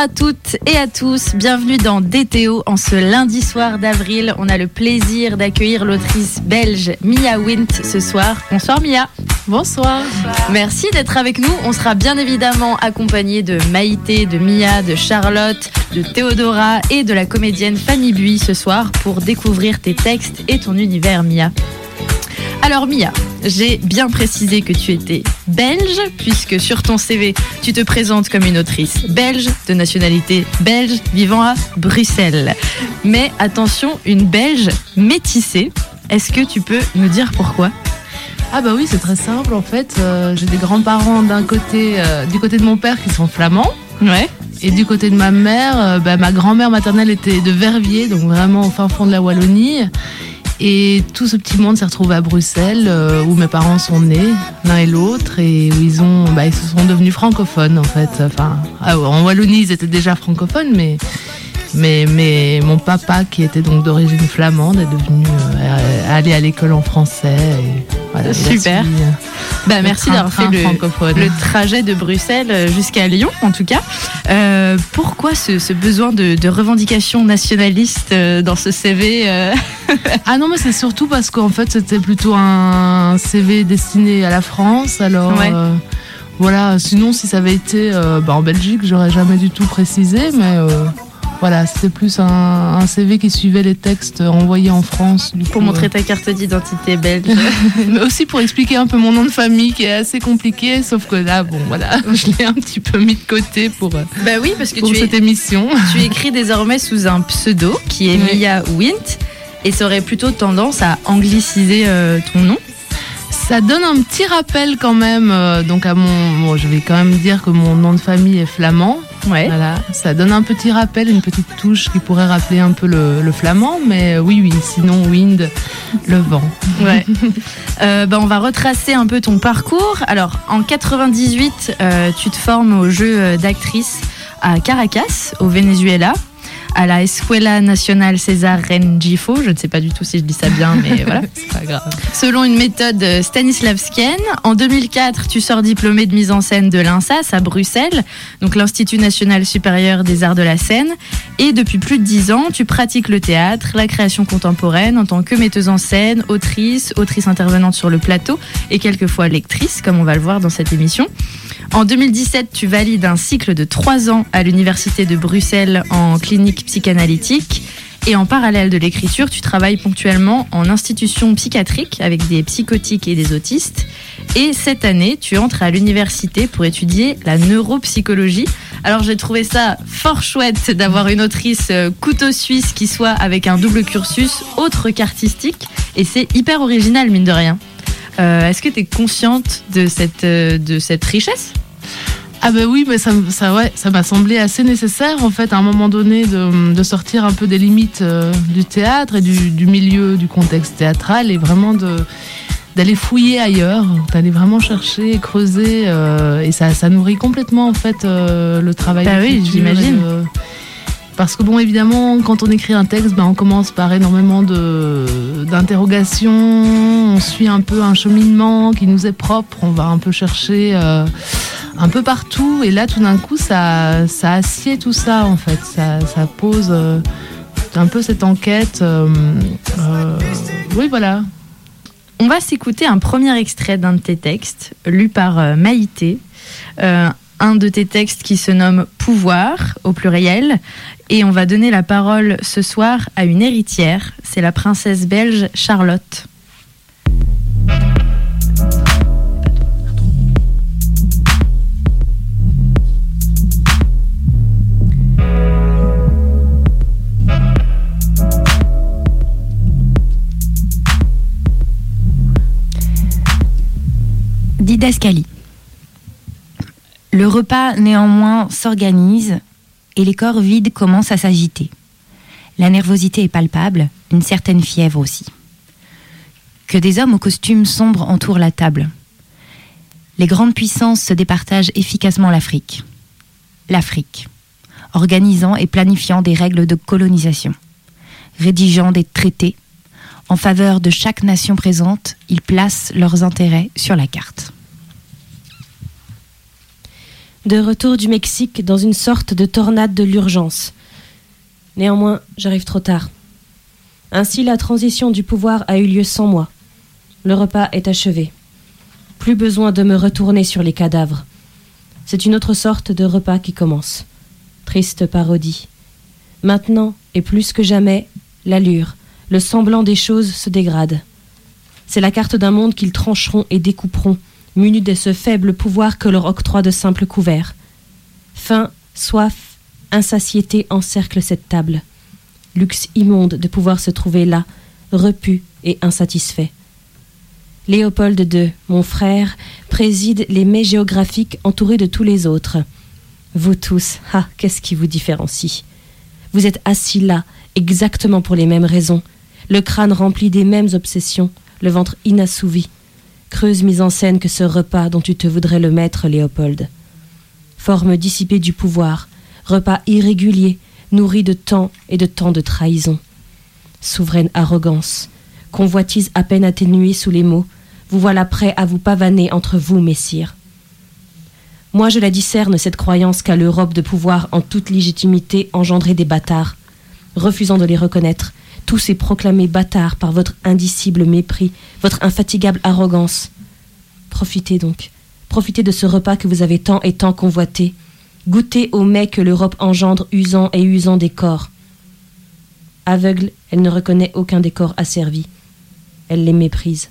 À toutes et à tous, bienvenue dans DTO en ce lundi soir d'avril. On a le plaisir d'accueillir l'autrice belge Mia Wint ce soir. Bonsoir Mia. Bonsoir. Merci d'être avec nous. On sera bien évidemment accompagné de Maïté, de Mia, de Charlotte, de Théodora et de la comédienne Fanny Bui ce soir pour découvrir tes textes et ton univers Mia. Alors Mia, j'ai bien précisé que tu étais belge, puisque sur ton CV, tu te présentes comme une autrice belge, de nationalité belge, vivant à Bruxelles. Mais attention, une belge métissée. Est-ce que tu peux nous dire pourquoi? Ah bah oui, c'est très simple en fait. Euh, j'ai des grands-parents d'un côté, euh, du côté de mon père qui sont flamands. Ouais. Et du côté de ma mère, euh, bah, ma grand-mère maternelle était de Verviers, donc vraiment au fin fond de la Wallonie. Et tout ce petit monde s'est retrouvé à Bruxelles, euh, où mes parents sont nés, l'un et l'autre, et où ils ont, bah, ils se sont devenus francophones en fait. Ah en Wallonie, ils étaient déjà francophones, mais mais, mais mon papa, qui était donc d'origine flamande, est devenu euh, aller à l'école en français. Et, voilà, Super. suivi, euh, Bah, merci d'avoir fait le, le trajet de Bruxelles jusqu'à Lyon, en tout cas. Euh, pourquoi ce, ce besoin de, de revendication nationaliste euh, dans ce CV euh Ah non, mais c'est surtout parce qu'en fait, c'était plutôt un CV destiné à la France. Alors, Ouais. euh, voilà. Sinon, si ça avait été euh, bah, en Belgique, j'aurais jamais du tout précisé. Mais euh, voilà, c'était plus un, un CV qui suivait les textes envoyés en France. du Pour coup, montrer ta carte d'identité belge. euh, mais aussi pour expliquer un peu mon nom de famille qui est assez compliqué. Sauf que là, bon, voilà, je l'ai un petit peu mis de côté pour, euh, bah oui, parce que pour tu cette émission. Tu écris désormais sous un pseudo qui est Oui. Mia Wint et ça aurait plutôt tendance à angliciser euh, ton nom. Ça donne un petit rappel quand même. euh, donc à mon, bon, je vais quand même dire que mon nom de famille est flamand. Ouais. Voilà, ça donne un petit rappel, une petite touche qui pourrait rappeler un peu le, le flamand, mais oui, oui, sinon wind, le vent. Ouais. Euh, bah, on va retracer un peu ton parcours. Alors, en 98, euh, tu te formes au jeu euh, d'actrice à Caracas, au Venezuela, à la Escuela Nacional César Rengifo. Je ne sais pas du tout si je dis ça bien, mais voilà. C'est pas grave. Selon une méthode euh, stanislavskienne, en 2004, tu sors diplômé de mise en scène de l'INSAS à Bruxelles, donc l'Institut national supérieur des arts de la scène. Et depuis plus de dix ans, tu pratiques le théâtre, la création contemporaine en tant que metteuse en scène, autrice, autrice intervenante sur le plateau et quelquefois lectrice, comme on va le voir dans cette émission. En 2017, tu valides un cycle de trois ans à l'Université de Bruxelles en clinique psychanalytique. Et en parallèle de l'écriture, tu travailles ponctuellement en institution psychiatrique avec des psychotiques et des autistes. Et cette année, tu entres à l'université pour étudier la neuropsychologie. Alors j'ai trouvé ça fort chouette d'avoir une autrice euh, couteau suisse qui soit avec un double cursus autre qu'artistique. Et c'est hyper original, mine de rien. Euh, Est-ce que tu es consciente de cette, euh, de cette richesse? Ah ben oui, mais ça, ouais, ça m'a semblé assez nécessaire en fait à un moment donné de, de sortir un peu des limites euh, du théâtre et du, du milieu, du contexte théâtral et vraiment de d'aller fouiller ailleurs, d'aller vraiment chercher, creuser euh, et ça, ça nourrit complètement en fait euh, le travail. Bah oui, j'imagine. Parce que bon, évidemment, quand on écrit un texte, ben, on commence par énormément de d'interrogations, on suit un peu un cheminement qui nous est propre, on va un peu chercher euh, un peu partout, et là, tout d'un coup, ça, ça assied tout ça, en fait, ça, pose euh, un peu cette enquête. euh, euh, oui, voilà. On va s'écouter un premier extrait d'un de tes textes, lu par Maïté. Un de tes textes qui se nomme Pouvoir, au pluriel. Et on va donner la parole ce soir à une héritière. C'est la princesse belge Charlotte. Didascalie. Le repas néanmoins s'organise et les corps vides commencent à s'agiter. La nervosité est palpable, une certaine fièvre aussi. Que des hommes aux costumes sombres entourent la table. Les grandes puissances se départagent efficacement l'Afrique. L'Afrique, organisant et planifiant des règles de colonisation, rédigeant des traités. En faveur de chaque nation présente, ils placent leurs intérêts sur la carte. De retour du Mexique dans une sorte de tornade de l'urgence. Néanmoins, j'arrive trop tard. Ainsi, la transition du pouvoir a eu lieu sans moi. Le repas est achevé. Plus besoin de me retourner sur les cadavres. C'est une autre sorte de repas qui commence. Triste parodie. Maintenant, et plus que jamais, l'allure, le semblant des choses se dégrade. C'est la carte d'un monde qu'ils trancheront et découperont, munis de ce faible pouvoir que leur octroie de simples couverts. Faim, soif, insatiété encerclent cette table. Luxe immonde de pouvoir se trouver là, repu et insatisfait. Léopold II, mon frère, préside les mets géographiques entourés de tous les autres. Vous tous, ah, qu'est-ce qui vous différencie? Vous êtes assis là, exactement pour les mêmes raisons, le crâne rempli des mêmes obsessions, le ventre inassouvi. Creuse mise en scène que ce repas dont tu te voudrais le maître, Léopold. Forme dissipée du pouvoir, repas irrégulier, nourri de temps et de temps de trahison. Souveraine arrogance, convoitise à peine atténuée sous les mots, vous voilà prêt à vous pavaner entre vous, messire. Moi, je la discerne, cette croyance qu'a l'Europe de pouvoir en toute légitimité engendrer des bâtards, refusant de les reconnaître, tous ces proclamés bâtards par votre indicible mépris, votre infatigable arrogance. Profitez donc, profitez de ce repas que vous avez tant et tant convoité. Goûtez au mets que l'Europe engendre usant et usant des corps. Aveugle, elle ne reconnaît aucun des corps asservis. Elle les méprise.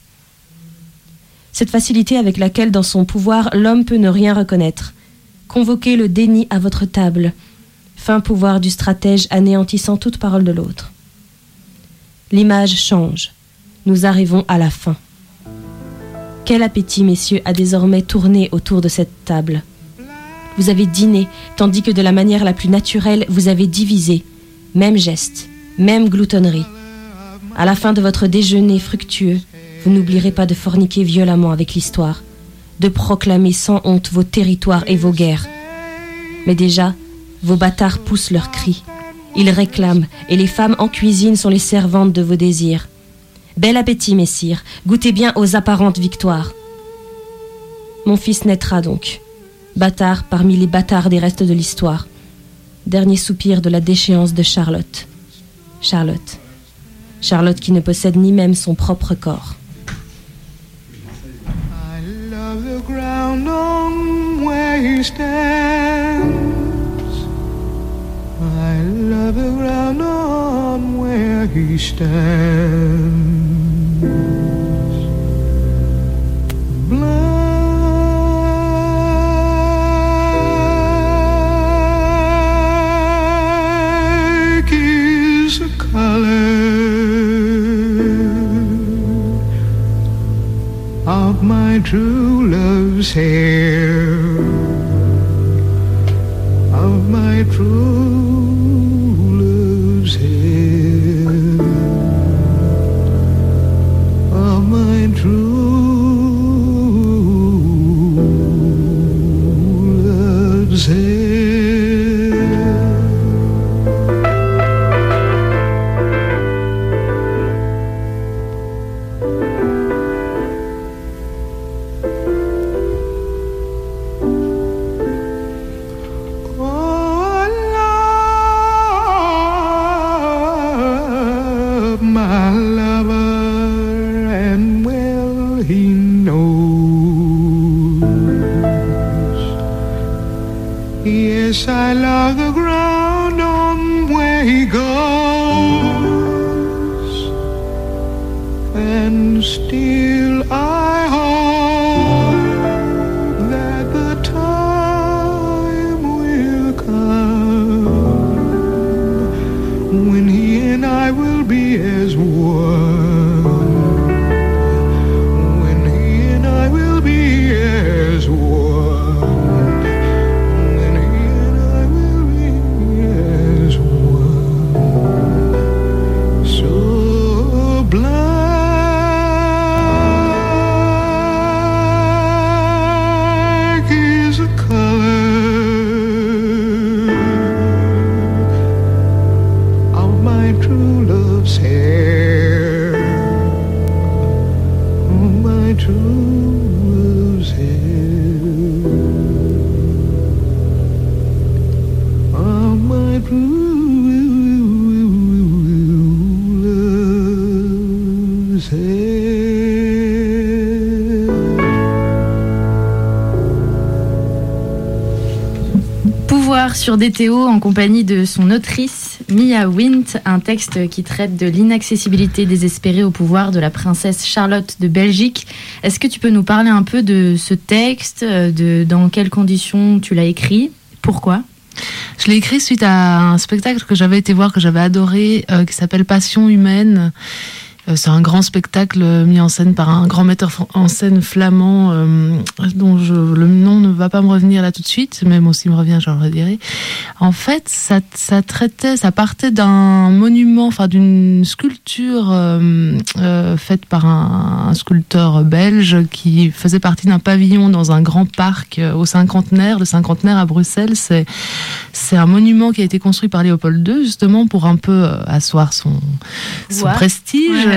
Cette facilité avec laquelle, dans son pouvoir, l'homme peut ne rien reconnaître. Convoquez le déni à votre table. Fin pouvoir du stratège anéantissant toute parole de l'autre. L'image change. Nous arrivons à la fin. Quel appétit, messieurs, a désormais tourné autour de cette table. Vous avez dîné, tandis que de la manière la plus naturelle, vous avez divisé. Même geste, même gloutonnerie. À la fin de votre déjeuner fructueux, vous n'oublierez pas de forniquer violemment avec l'histoire, de proclamer sans honte vos territoires et vos guerres. Mais déjà, vos bâtards poussent leurs cris. Ils réclament, et les femmes en cuisine sont les servantes de vos désirs. Bel appétit, messire, goûtez bien aux apparentes victoires. Mon fils naîtra donc, bâtard parmi les bâtards des restes de l'histoire. Dernier soupir de la déchéance de Charlotte. Charlotte. Charlotte qui ne possède ni même son propre corps. I love the ground where he stands. I love the ground on where he stands. Sur DTO en compagnie de son autrice Mia Wint, un texte qui traite de l'inaccessibilité désespérée au pouvoir de la princesse Charlotte de Belgique. Est-ce que tu peux nous parler un peu de ce texte, euh, de dans quelles conditions tu l'as écrit, pourquoi? Je l'ai écrit suite à un spectacle que j'avais été voir, que j'avais adoré, euh, qui s'appelle Passion humaine. Euh, c'est un grand spectacle euh, mis en scène par un grand metteur en scène flamand euh, dont je, le nom ne va pas me revenir là tout de suite, même aussi me revient, je le redirai. En fait, ça, ça traitait, ça partait d'un monument, enfin d'une sculpture euh, euh, faite par un, un sculpteur belge qui faisait partie d'un pavillon dans un grand parc au cinquantenaire. Le cinquantenaire à Bruxelles, c'est c'est un monument qui a été construit par Léopold II justement pour un peu asseoir son, prestige. Ouais.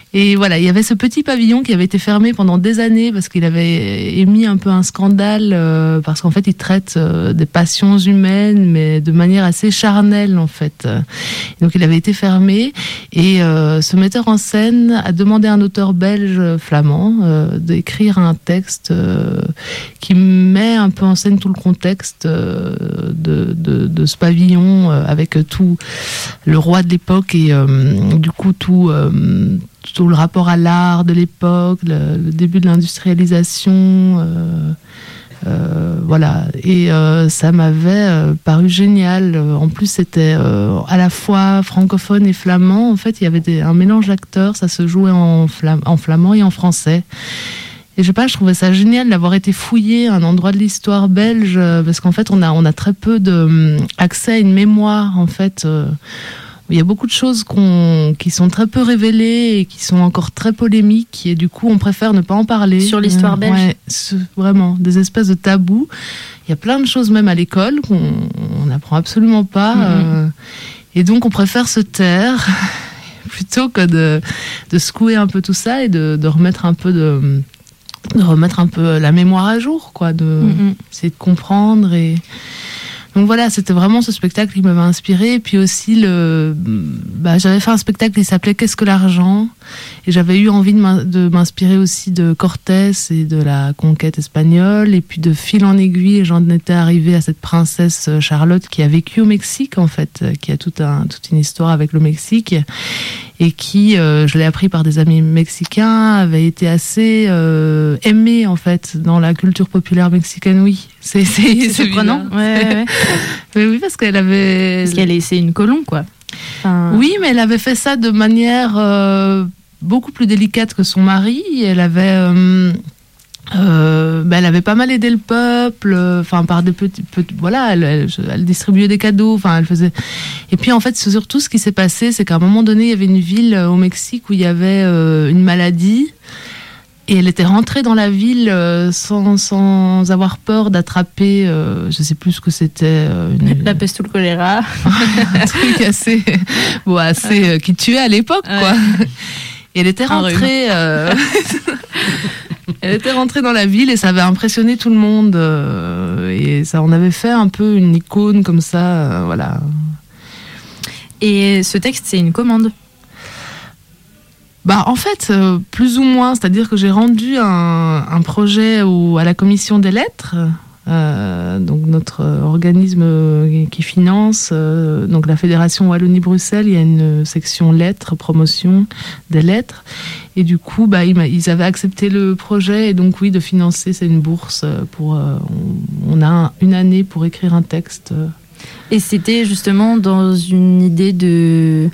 Et voilà, il y avait ce petit pavillon qui avait été fermé pendant des années parce qu'il avait émis un peu un scandale euh, parce qu'en fait il traite euh, des passions humaines mais de manière assez charnelle en fait. Donc il avait été fermé et euh, ce metteur en scène a demandé à un auteur belge flamand euh, d'écrire un texte euh, qui met un peu en scène tout le contexte de, de, de ce pavillon avec tout le roi de l'époque et du coup tout, tout le rapport à l'art de l'époque, le, début de l'industrialisation. euh, euh, voilà, et euh, ça m'avait paru génial. En plus, c'était à la fois francophone et flamand. En fait, il y avait un mélange d'acteurs. Ça se jouait en, flam- en flamand et en français. Et je sais pas, je trouvais ça génial d'avoir été fouillé à un endroit de l'histoire belge, parce qu'en fait, on a, on a très peu de, hum, à une mémoire, en fait. Il y a beaucoup de choses qu'on- qui sont très peu révélées et qui sont encore très polémiques, et du coup, on préfère ne pas en parler. Sur l'histoire Euh, belge ouais, Vraiment, des espèces de tabous. Il y a plein de choses, même à l'école, qu'on on n'apprend absolument pas. Mhm. euh, et donc, on préfère se taire plutôt que de, de secouer un peu tout ça et de, de remettre un peu de de remettre un peu la mémoire à jour, quoi, de Mhm. essayer de comprendre et donc voilà, c'était vraiment ce spectacle qui m'avait inspiré. Et puis aussi, le, bah, j'avais fait un spectacle qui s'appelait Qu'est-ce que l'argent? Et j'avais eu envie de m'in- de m'inspirer aussi de Cortés et de la conquête espagnole. Et puis de fil en aiguille, j'en étais arrivée à cette princesse euh, Charlotte qui a vécu au Mexique, en fait, euh, qui a tout un, toute une histoire avec le Mexique. Et qui, euh, je l'ai appris par des amis mexicains, avait été assez euh, aimée, en fait, dans la culture populaire mexicaine, oui. C'est surprenant. Ouais, ouais, ouais. Mais oui, parce qu'elle avait. Parce qu'elle est, c'est une colombe, quoi. Enfin, Oui, mais elle avait fait ça de manière euh, beaucoup plus délicate que son mari. Elle avait. Euh, ben, elle avait pas mal aidé le peuple, euh, enfin par des petits, petits- voilà, elle, elle- elle distribuait des cadeaux, enfin elle faisait. Et puis en fait, surtout ce qui s'est passé, c'est qu'à un moment donné, il y avait une ville euh, au Mexique où il y avait euh, une maladie. Et elle était rentrée dans la ville sans, sans avoir peur d'attraper, euh, je sais plus ce que c'était. euh, une- La peste ou le choléra. un truc assez, bon, assez euh, qui tuait à l'époque, quoi. Et elle était rentrée. elle était rentrée dans la ville et ça avait impressionné tout le monde. euh, et ça en avait fait un peu une icône comme ça, euh, voilà. Et ce texte, c'est une commande. Bah, en fait, euh, plus ou moins, c'est-à-dire que j'ai rendu un, un projet au- à la commission des lettres, euh, donc notre organisme qui finance, euh, donc la Fédération Wallonie-Bruxelles, il y a une section lettres, promotion des lettres, et du coup, bah, ils, avaient accepté le projet, et donc oui, de financer, c'est une bourse pour, euh, on, a un- une année pour écrire un texte. Et c'était justement dans une idée de,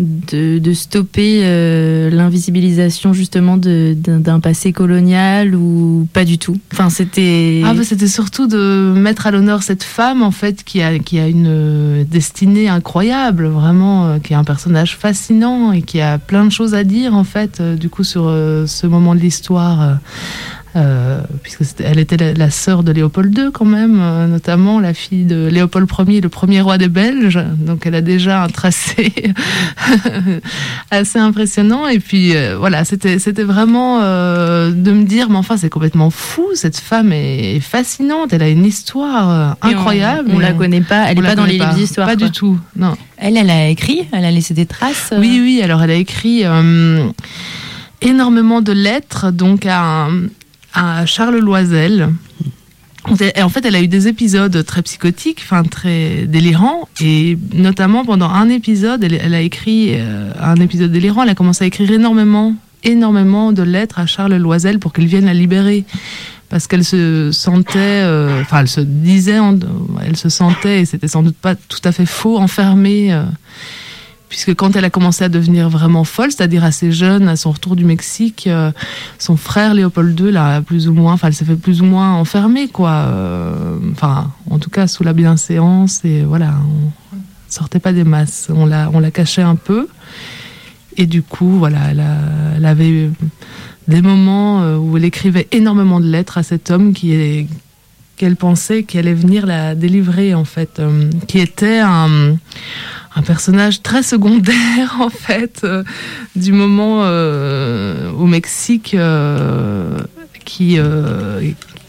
de, stopper euh, l'invisibilisation justement d'un passé colonial ou pas du tout? Enfin, c'était. Ah bah, c'était surtout de mettre à l'honneur cette femme en fait qui a qui a une euh, destinée incroyable, vraiment euh, qui est un personnage fascinant et qui a plein de choses à dire en fait du coup sur ce moment de l'histoire euh, puisque c'était- elle était la, la sœur de Léopold II quand même, euh, notamment la fille de Léopold Ier, le premier roi des Belges. Donc elle a déjà un tracé assez impressionnant. Et puis euh, voilà, c'était c'était vraiment euh, de me dire, mais enfin c'est complètement fou, cette femme est, est fascinante, elle a une histoire Et on- incroyable. On, la connaît pas, elle on est la pas dans les livres d'histoire. Pas quoi. du tout, non. Elle, elle a écrit, elle a laissé des traces. Oui, oui, alors elle a écrit énormément de lettres donc à, à Charles Loisel. Et en fait, elle a eu des épisodes très psychotiques, enfin très délirants, et notamment pendant un épisode, elle, a écrit euh, un épisode délirant. Elle a commencé à écrire énormément, énormément de lettres à Charles Loisel pour qu'il vienne la libérer, parce qu'elle se sentait, euh, enfin, elle se disait, elle se sentait, et c'était sans doute pas tout à fait faux, enfermée. euh, puisque quand elle a commencé à devenir vraiment folle, c'est-à-dire assez jeune, à son retour du Mexique, euh, son frère Léopold II l'a plus ou moins, enfin, elle s'est fait plus ou moins enfermer, quoi. Euh, Enfin, en tout cas, sous la bienséance, et voilà, on sortait pas des masses, on la, on la cachait un peu. Et du coup, voilà, elle, a- elle avait des moments euh, où elle écrivait énormément de lettres à cet homme qui est qu'elle pensait qu'il allait venir la délivrer en fait, euh, qui était un, un personnage très secondaire en fait euh, du moment euh, au Mexique qui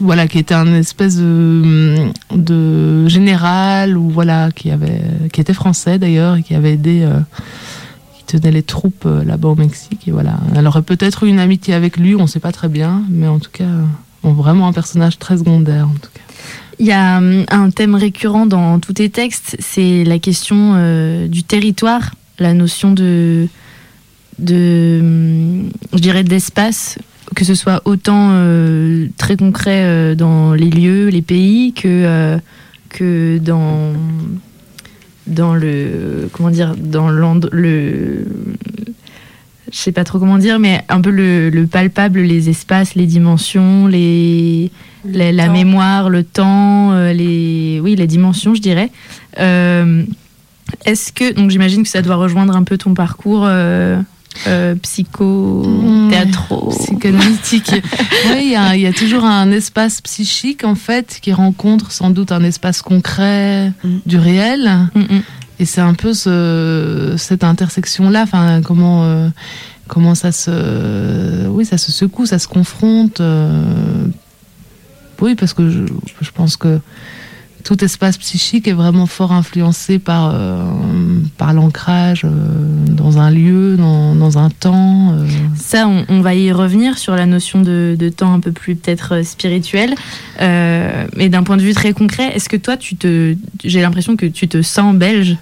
voilà qui était un espèce de, général ou voilà qui avait qui était français d'ailleurs et qui avait aidé tenait les troupes là-bas au Mexique et voilà. Elle aurait peut-être eu une amitié avec lui on sait pas très bien mais en tout cas vraiment un personnage très secondaire en tout cas. Il y a hum, un thème récurrent dans tous tes textes, c'est la question euh, du territoire, la notion de, de je dirais, d'espace, que ce soit autant euh, très concret euh, dans les lieux, les pays, que, euh, que dans, dans le, comment dire, dans le, je sais pas trop comment dire, mais un peu le, le palpable, les espaces, les dimensions, les, la, mémoire, le temps, euh, les, oui, les dimensions, je dirais. Euh, Est-ce que, donc j'imagine que ça doit rejoindre un peu ton parcours euh, euh, psycho, Mmh. théâtro. psychanalytique. oui, il y, a- il y a toujours un espace psychique en fait qui rencontre sans doute un espace concret Mm. du réel. Mm, mm. Et c'est un peu ce, cette intersection-là, comment euh, comment ça se oui ça se secoue, ça se confronte. euh, oui, parce que je, pense que tout espace psychique est vraiment fort influencé par euh, par l'ancrage dans un lieu, dans, un temps. Ça, on, va y revenir sur la notion de, de temps un peu plus peut-être spirituel. Mais d'un point de vue très concret, est-ce que toi, tu te, j'ai l'impression que tu te sens belge?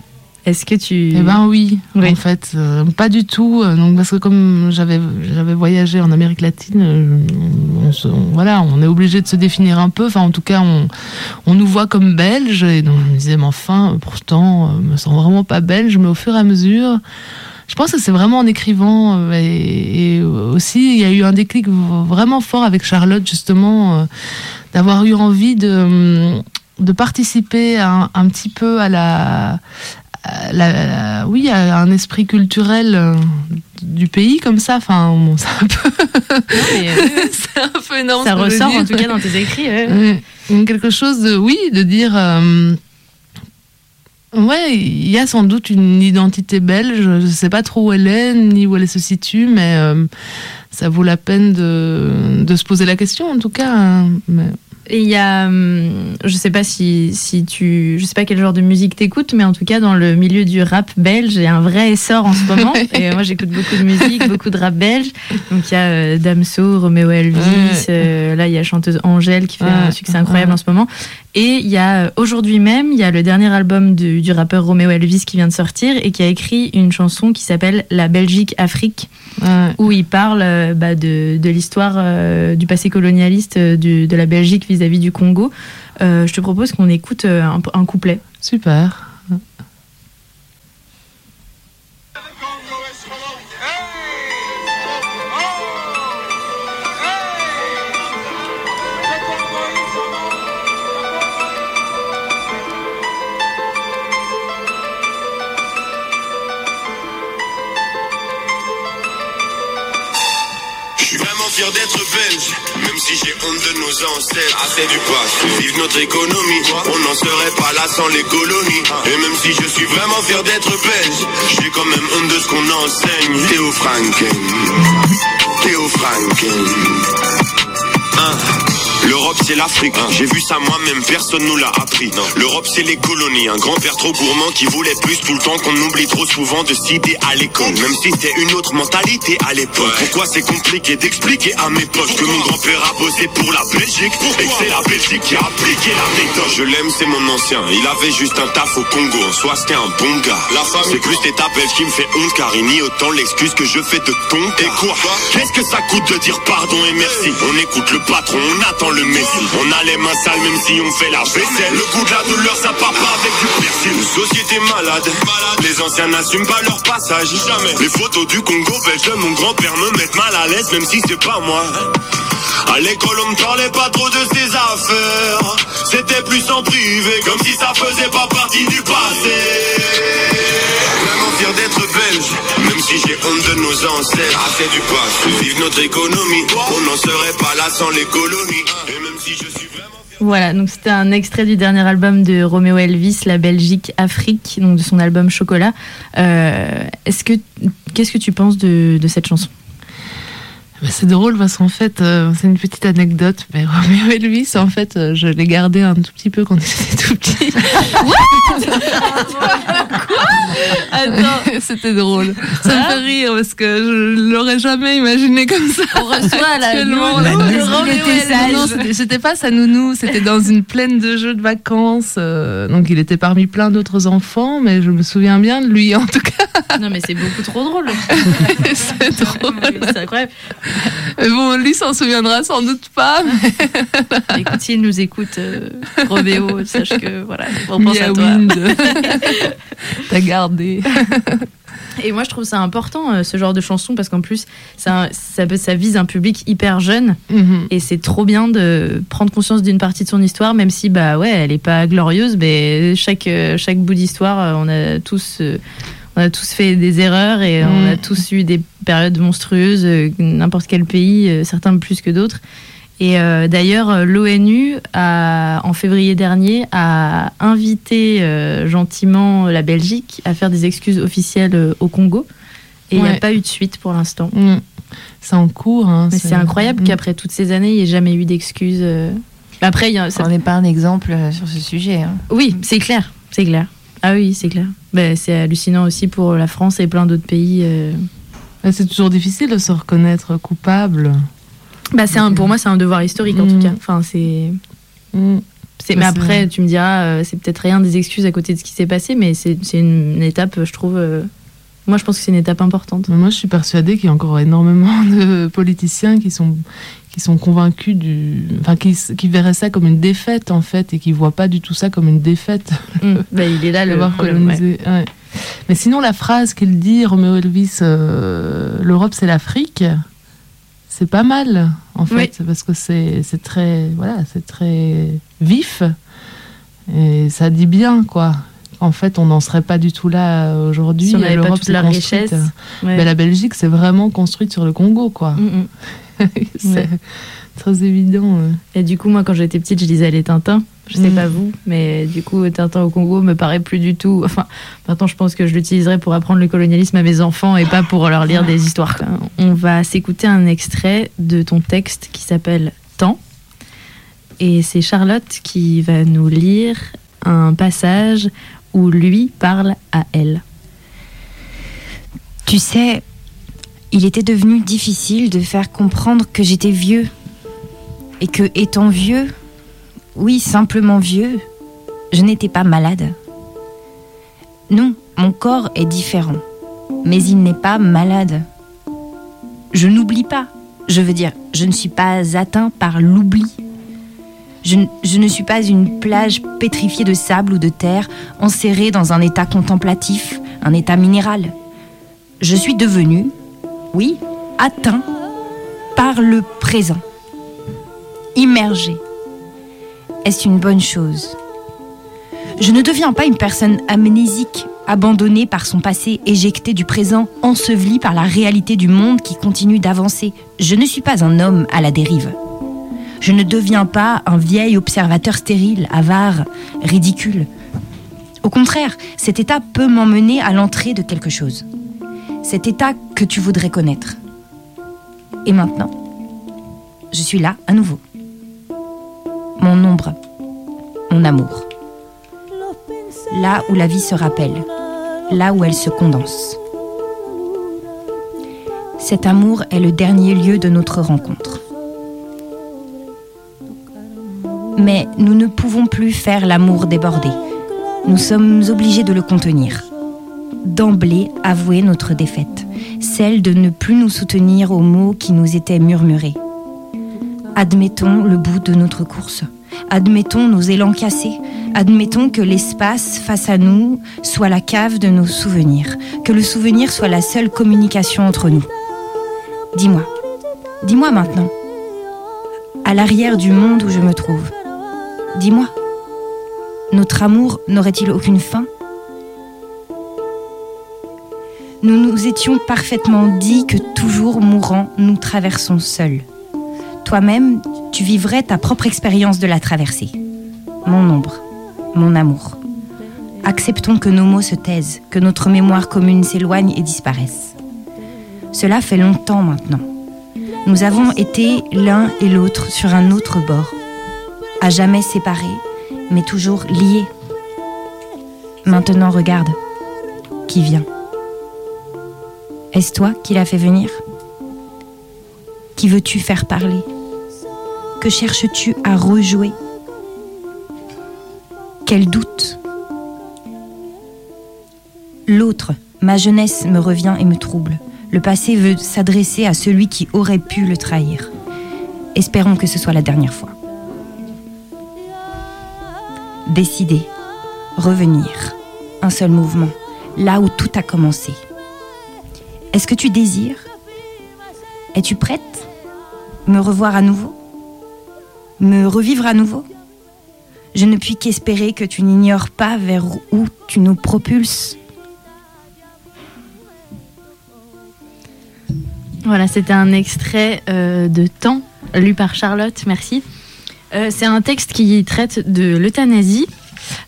Est-ce que tu... Eh ben oui, Oui. en fait, euh, pas du tout. euh, Donc parce que comme j'avais j'avais voyagé en Amérique latine, euh, on se- on- voilà, on est obligé de se définir un peu. Enfin, en tout cas, on on nous voit comme belges et donc je me disais, mais enfin, pourtant, je me sens vraiment pas belge. Mais au fur et à mesure, je pense que c'est vraiment en écrivant et, et aussi il y a eu un déclic vraiment fort avec Charlotte justement d'avoir eu envie de de participer un, un petit peu à la la- la- oui, à un esprit culturel euh, du pays comme ça. Enfin, bon, c'est un peu, c'est un peu énorme. ça ressort en tout cas dans tes écrits. ouais. Quelque chose de, oui, de dire. euh, ouais, il y a sans doute une identité belge. Je sais pas trop où elle est ni où elle se situe, mais euh, ça vaut la peine de, de se poser la question en tout cas. hein. Mais- Et il y a, hum, je sais pas si, si tu, je sais pas quel genre de musique t'écoutes, mais en tout cas dans le milieu du rap belge, il y a un vrai essor en ce moment. et moi j'écoute beaucoup de musique, beaucoup de rap belge. Donc il y a euh, Damso, Roméo Elvis, Ouais. euh, là il y a chanteuse Angèle qui fait un Ouais. succès incroyable Ouais. en ce moment. Et il y a euh, aujourd'hui même, il y a le dernier album du, du rappeur Roméo Elvis qui vient de sortir et qui a écrit une chanson qui s'appelle La Belgique Afrique ouais. où il parle euh, bah, de, de l'histoire euh, du passé colonialiste du- de la Belgique vis-à-vis du Congo. Euh, je te propose qu'on écoute un, un couplet. Super. D'être même si j'ai honte de nos ancêtres, assez du passé. Vive notre économie, on n'en serait pas là sans les colonies. Et même si je suis vraiment fier d'être belge, j'ai quand même honte de ce qu'on enseigne. Théo Franken, Théo Franken. Hein. L'Europe c'est l'Afrique, hein. j'ai vu ça moi-même, personne nous l'a appris. L'Europe c'est les colonies, un grand-père trop gourmand qui voulait plus tout le temps qu'on oublie trop souvent de citer à l'école. Même si c'était une autre mentalité à l'époque. Pourquoi c'est compliqué d'expliquer à mes potes que mon grand-père a bossé pour la Belgique et que c'est la Belgique qui a appliqué la méthode? Je l'aime, c'est mon ancien, il avait juste un taf au Congo, en soi c'était un bon gars. La famille, c'est plus l'état belge qui me fait honte car il nie autant l'excuse que je fais de ton Et quoi? Qu'est-ce que ça coûte de dire pardon et merci? On écoute le patron, on attend On a les mains sales même si on fait la vaisselle. Le goût de la douleur, ça part pas avec du persil. Une société malade. Les anciens n'assument pas leur passage. Jamais. Les photos du Congo belge mon grand-père me mettent mal à l'aise même si c'est pas moi. À l'école, on me parlait pas trop de ses affaires. C'était plus en privé, comme si ça faisait pas partie du passé. Voilà, donc c'était un extrait du dernier album de Roméo Elvis, La Belgique Afrique, donc de son album Chocolat. Euh, Est-ce que qu'est-ce que tu penses de, cette chanson? C'est drôle parce qu'en fait, euh, c'est une petite anecdote, mais Roméo Elvis, en fait, euh, je l'ai gardé un tout petit peu quand j'étais tout petit. Attends, c'était drôle. Ça me fait rire parce que je l'aurais jamais imaginé comme ça. On reçoit la nounou, C'était pas sa nounou, c'était dans une plaine de jeux de vacances. euh, donc il était parmi plein d'autres enfants, mais je me souviens bien de lui en tout cas. Non mais c'est beaucoup trop drôle. c'est drôle. c'est incroyable. Mais bon, lui s'en souviendra sans doute pas. mais Écoute, s'il nous écoute, euh, sache que voilà, on pense à toi. T'as gardé. Et moi, je trouve ça important, euh, ce genre de chanson, parce qu'en plus, ça, ça, vise un public hyper jeune. Mhm. Et c'est trop bien de prendre conscience d'une partie de son histoire, même si, bah ouais, elle est pas glorieuse, mais chaque, euh, chaque bout d'histoire, euh, on a tous. euh, on a tous fait des erreurs et on a Mm. tous eu des périodes monstrueuses, euh, n'importe quel pays, euh, certains plus que d'autres. Et euh, d'ailleurs, l'ONU, a, en février dernier, a invité euh, gentiment la Belgique à faire des excuses officielles au Congo. Et il n'y a pas eu de suite pour l'instant. Mm. C'est en cours. hein, Mais c'est incroyable Mm. qu'après toutes ces années, il n'y ait jamais eu d'excuses. euh. Après, il y a- ça- On n'est pas un exemple sur ce sujet. hein. oui, c'est clair, c'est clair. Ah oui, c'est clair. Ben, c'est hallucinant aussi pour la France et plein d'autres pays. euh. C'est toujours difficile de se reconnaître coupable. Bah, c'est un, pour moi, c'est un devoir historique en Mm. tout cas. Enfin, c'est, Mm. c'est, Bah, mais c'est- après, tu me diras, euh, c'est peut-être rien des excuses à côté de ce qui s'est passé, mais c'est, c'est une, étape, je trouve. euh, moi, je pense que c'est une étape importante. Mais moi, je suis persuadée qu'il y a encore énormément de politiciens qui sont, qui sont convaincus du. Enfin, qui, qui verraient ça comme une défaite, en fait, et qui ne voient pas du tout ça comme une défaite. Ben, il est là le ouais. colonisé. ouais. Mais sinon, la phrase qu'il dit, Roméo Elvis, euh, l'Europe, c'est l'Afrique, c'est pas mal, en fait, parce que c'est c'est très, voilà, c'est très vif. Et ça dit bien, quoi. En fait, on n'en serait pas du tout là aujourd'hui. Si on n'avait pas L'Europe toute la richesse. euh, Ouais. mais la Belgique, c'est vraiment construite sur le Congo, quoi. Mm, mm. c'est Ouais. très évident. euh. Et du coup, moi, quand j'étais petite, je lisais les Tintins. Je sais Mm. pas vous, mais du coup, Tintin au Congo me paraît plus du tout. Enfin, maintenant, je pense que je l'utiliserai pour apprendre le colonialisme à mes enfants et pas pour leur lire des histoires. On va s'écouter un extrait de ton texte qui s'appelle Temps. Et c'est Charlotte qui va nous lire un passage où lui parle à elle. Tu sais, il était devenu difficile de faire comprendre que j'étais vieux. Et que, étant vieux, oui, simplement vieux, je n'étais pas malade. Non, mon corps est différent. Mais il n'est pas malade. Je n'oublie pas. Je veux dire, je ne suis pas atteint par l'oubli. Je, ne suis pas une plage pétrifiée de sable ou de terre, enserrée dans un état contemplatif, un état minéral. Je suis devenu, oui, atteint par le présent. Immergé. Est-ce une bonne chose? Je ne deviens pas une personne amnésique, abandonnée par son passé, éjectée du présent, ensevelie par la réalité du monde qui continue d'avancer. Je ne suis pas un homme à la dérive. Je ne deviens pas un vieil observateur stérile, avare, ridicule. Au contraire, cet état peut m'emmener à l'entrée de quelque chose. Cet état que tu voudrais connaître. Et maintenant, je suis là à nouveau. Mon ombre, mon amour. Là où la vie se rappelle, là où elle se condense. Cet amour est le dernier lieu de notre rencontre. Mais nous ne pouvons plus faire l'amour déborder. Nous sommes obligés de le contenir. D'emblée, avouer notre défaite, celle de ne plus nous soutenir aux mots qui nous étaient murmurés. Admettons le bout de notre course. Admettons nos élans cassés. Admettons que l'espace face à nous soit la cave de nos souvenirs. Que le souvenir soit la seule communication entre nous. Dis-moi. Dis-moi maintenant. À l'arrière du monde où je me trouve. Dis-moi. Notre amour n'aurait-il aucune fin? Nous nous étions parfaitement dit que toujours mourant, nous traversons seuls. Toi-même, tu vivrais ta propre expérience de la traversée. Mon ombre, mon amour. Acceptons que nos mots se taisent, que notre mémoire commune s'éloigne et disparaisse. Cela fait longtemps maintenant. Nous avons été l'un et l'autre sur un autre bord, à jamais séparés, mais toujours liés. Maintenant, regarde, qui vient. Est-ce toi qui l'as fait venir? Qui veux-tu faire parler? Que cherches-tu à rejouer? Quel doute? L'autre, ma jeunesse me revient et me trouble. Le passé veut s'adresser à celui qui aurait pu le trahir. Espérons que ce soit la dernière fois. Décider, revenir, un seul mouvement, là où tout a commencé. Est-ce que tu désires? Es-tu prête? Me revoir à nouveau? Me revivre à nouveau? Je ne puis qu'espérer que tu n'ignores pas vers où tu nous propulses. Voilà, c'était un extrait euh, de Temps, lu par Charlotte, merci. Euh, c'est un texte qui traite de l'euthanasie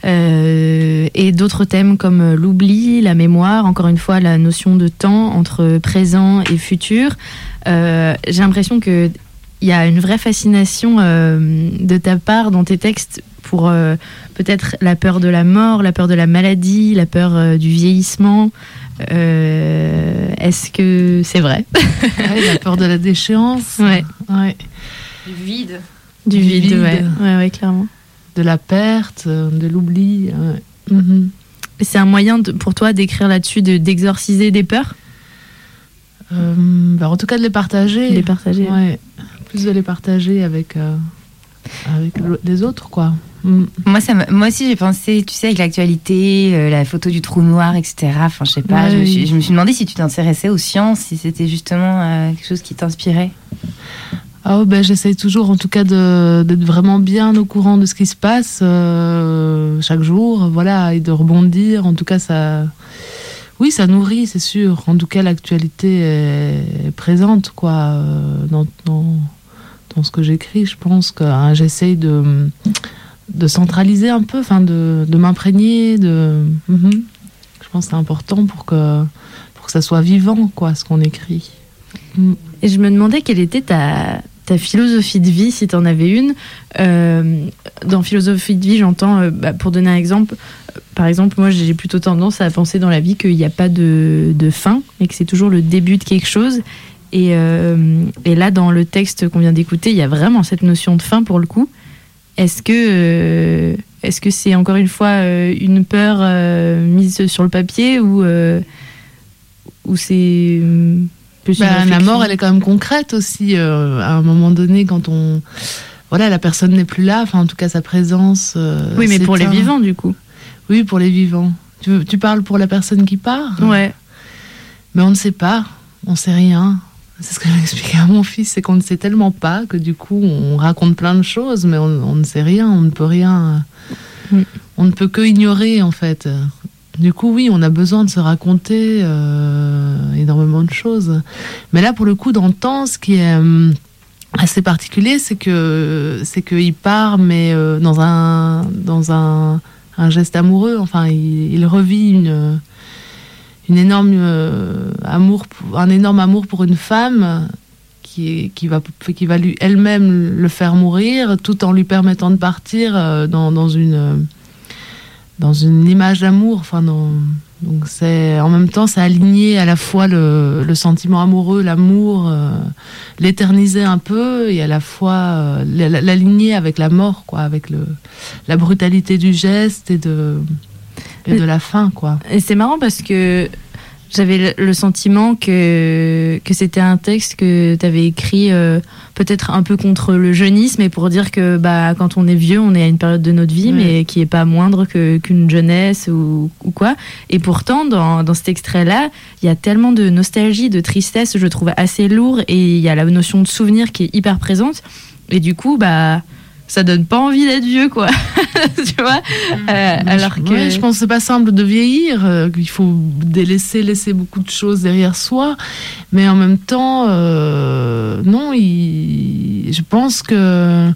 euh, et d'autres thèmes comme l'oubli, la mémoire, encore une fois la notion de temps entre présent et futur. Euh, J'ai l'impression que il y a une vraie fascination euh, de ta part dans tes textes pour euh, peut-être la peur de la mort, la peur de la maladie, la peur euh, du vieillissement. Euh, Est-ce que c'est vrai? Ouais, la peur de la déchéance. Ouais. Ouais. Du vide. Du Du vide, vide. ouais. ouais, ouais, clairement. De la perte, euh, de l'oubli. ouais. Mhm. C'est un moyen de- pour toi d'écrire là-dessus, de- d'exorciser des peurs, Euh, bah, en tout cas, de les partager. de les partager. Ouais. Plus de les partager avec, euh, avec le- les autres, quoi. Mm. Moi, ça moi aussi, j'ai pensé, tu sais, avec l'actualité, euh, la photo du trou noir, etc. Enfin, je sais pas, Ouais, je, me oui. suis, je me suis demandé si tu t'intéressais aux sciences, si c'était justement euh, quelque chose qui t'inspirait. Ah ben, j'essaye toujours en tout cas d'être vraiment bien au courant de ce qui se passe euh, chaque jour, voilà, et de rebondir. En tout cas, ça, oui, ça nourrit, c'est sûr. En tout cas, l'actualité est présente, quoi, euh, dans, dans, dans ce que j'écris. Je pense que hein, j'essaye de, de centraliser un peu, enfin, de, de m'imprégner, de. Mhm. Je pense que c'est important pour que pour que ça soit vivant, quoi, ce qu'on écrit. Mm. Et je me demandais quelle était ta, ta philosophie de vie, si tu en avais une. Euh, dans philosophie de vie, j'entends, euh, bah, pour donner un exemple, euh, par exemple, moi j'ai plutôt tendance à penser dans la vie qu'il n'y a pas de, fin et que c'est toujours le début de quelque chose. Et, et là, dans le texte qu'on vient d'écouter, il y a vraiment cette notion de fin pour le coup. Est-ce que est-ce c'est encore une fois une peur mise sur le papier ou ou c'est plus Bah, la mort, elle est quand même concrète aussi. euh, à un moment donné, quand on. Voilà, la personne n'est plus là, enfin, en tout cas, sa présence. euh, Oui, mais pour les vivants, du coup. Oui, pour les vivants. Tu, parles pour la personne qui part? Ouais. Mais on ne sait pas, on sait rien. C'est ce que j'expliquais à mon fils, c'est qu'on ne sait tellement pas que du coup, on raconte plein de choses, mais on, on ne sait rien, on ne peut rien. Oui. On ne peut que ignorer, en fait. Du coup, oui, on a besoin de se raconter euh, énormément de choses. Mais là, pour le coup, dans le temps, ce qui est, hum, assez particulier, c'est que c'est qu'il part, mais euh, dans un dans un, geste amoureux. Enfin, il, il revit une une énorme euh, amour, un énorme amour pour une femme qui qui va qui va lui elle-même le faire mourir, tout en lui permettant de partir euh, dans dans une euh, dans une image d'amour. Enfin, dans- donc c'est en même temps, c'est aligné à la fois le, le sentiment amoureux, l'amour, euh, l'éterniser un peu, et à la fois euh, la- l'aligner avec la mort, quoi, avec le, la brutalité du geste et de et de la fin, quoi. Et c'est marrant parce que j'avais le, sentiment que, que c'était un texte que tu avais écrit euh, peut-être un peu contre le jeunisme et pour dire que bah, quand on est vieux, on est à une période de notre vie, Ouais. mais qui est pas moindre qu'une jeunesse ou, ou quoi. Et pourtant, dans, dans cet extrait-là, il y a tellement de nostalgie, de tristesse, je trouve assez lourd et il y a la notion de souvenir qui est hyper présente. Et du coup, bah. Ça donne pas envie d'être vieux, quoi. tu vois Euh, Alors que. Ouais, je pense que c'est pas simple de vieillir, euh, qu'il faut délaisser, laisser beaucoup de choses derrière soi, mais en même temps, euh, non, il- je pense que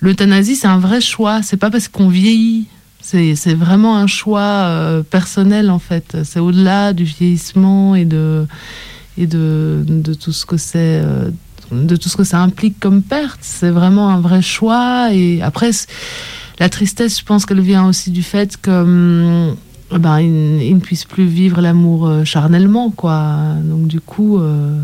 l'euthanasie c'est un vrai choix. C'est pas parce qu'on vieillit, c'est vraiment un choix euh, personnel en fait. C'est au-delà du vieillissement et de et de, de tout ce que c'est. De tout ce que ça implique comme perte, c'est vraiment un vrai choix. Et après, la tristesse, je pense qu'elle vient aussi du fait que hum, ben, il, il ne puisse plus vivre l'amour euh, charnellement, quoi. Donc du coup, euh,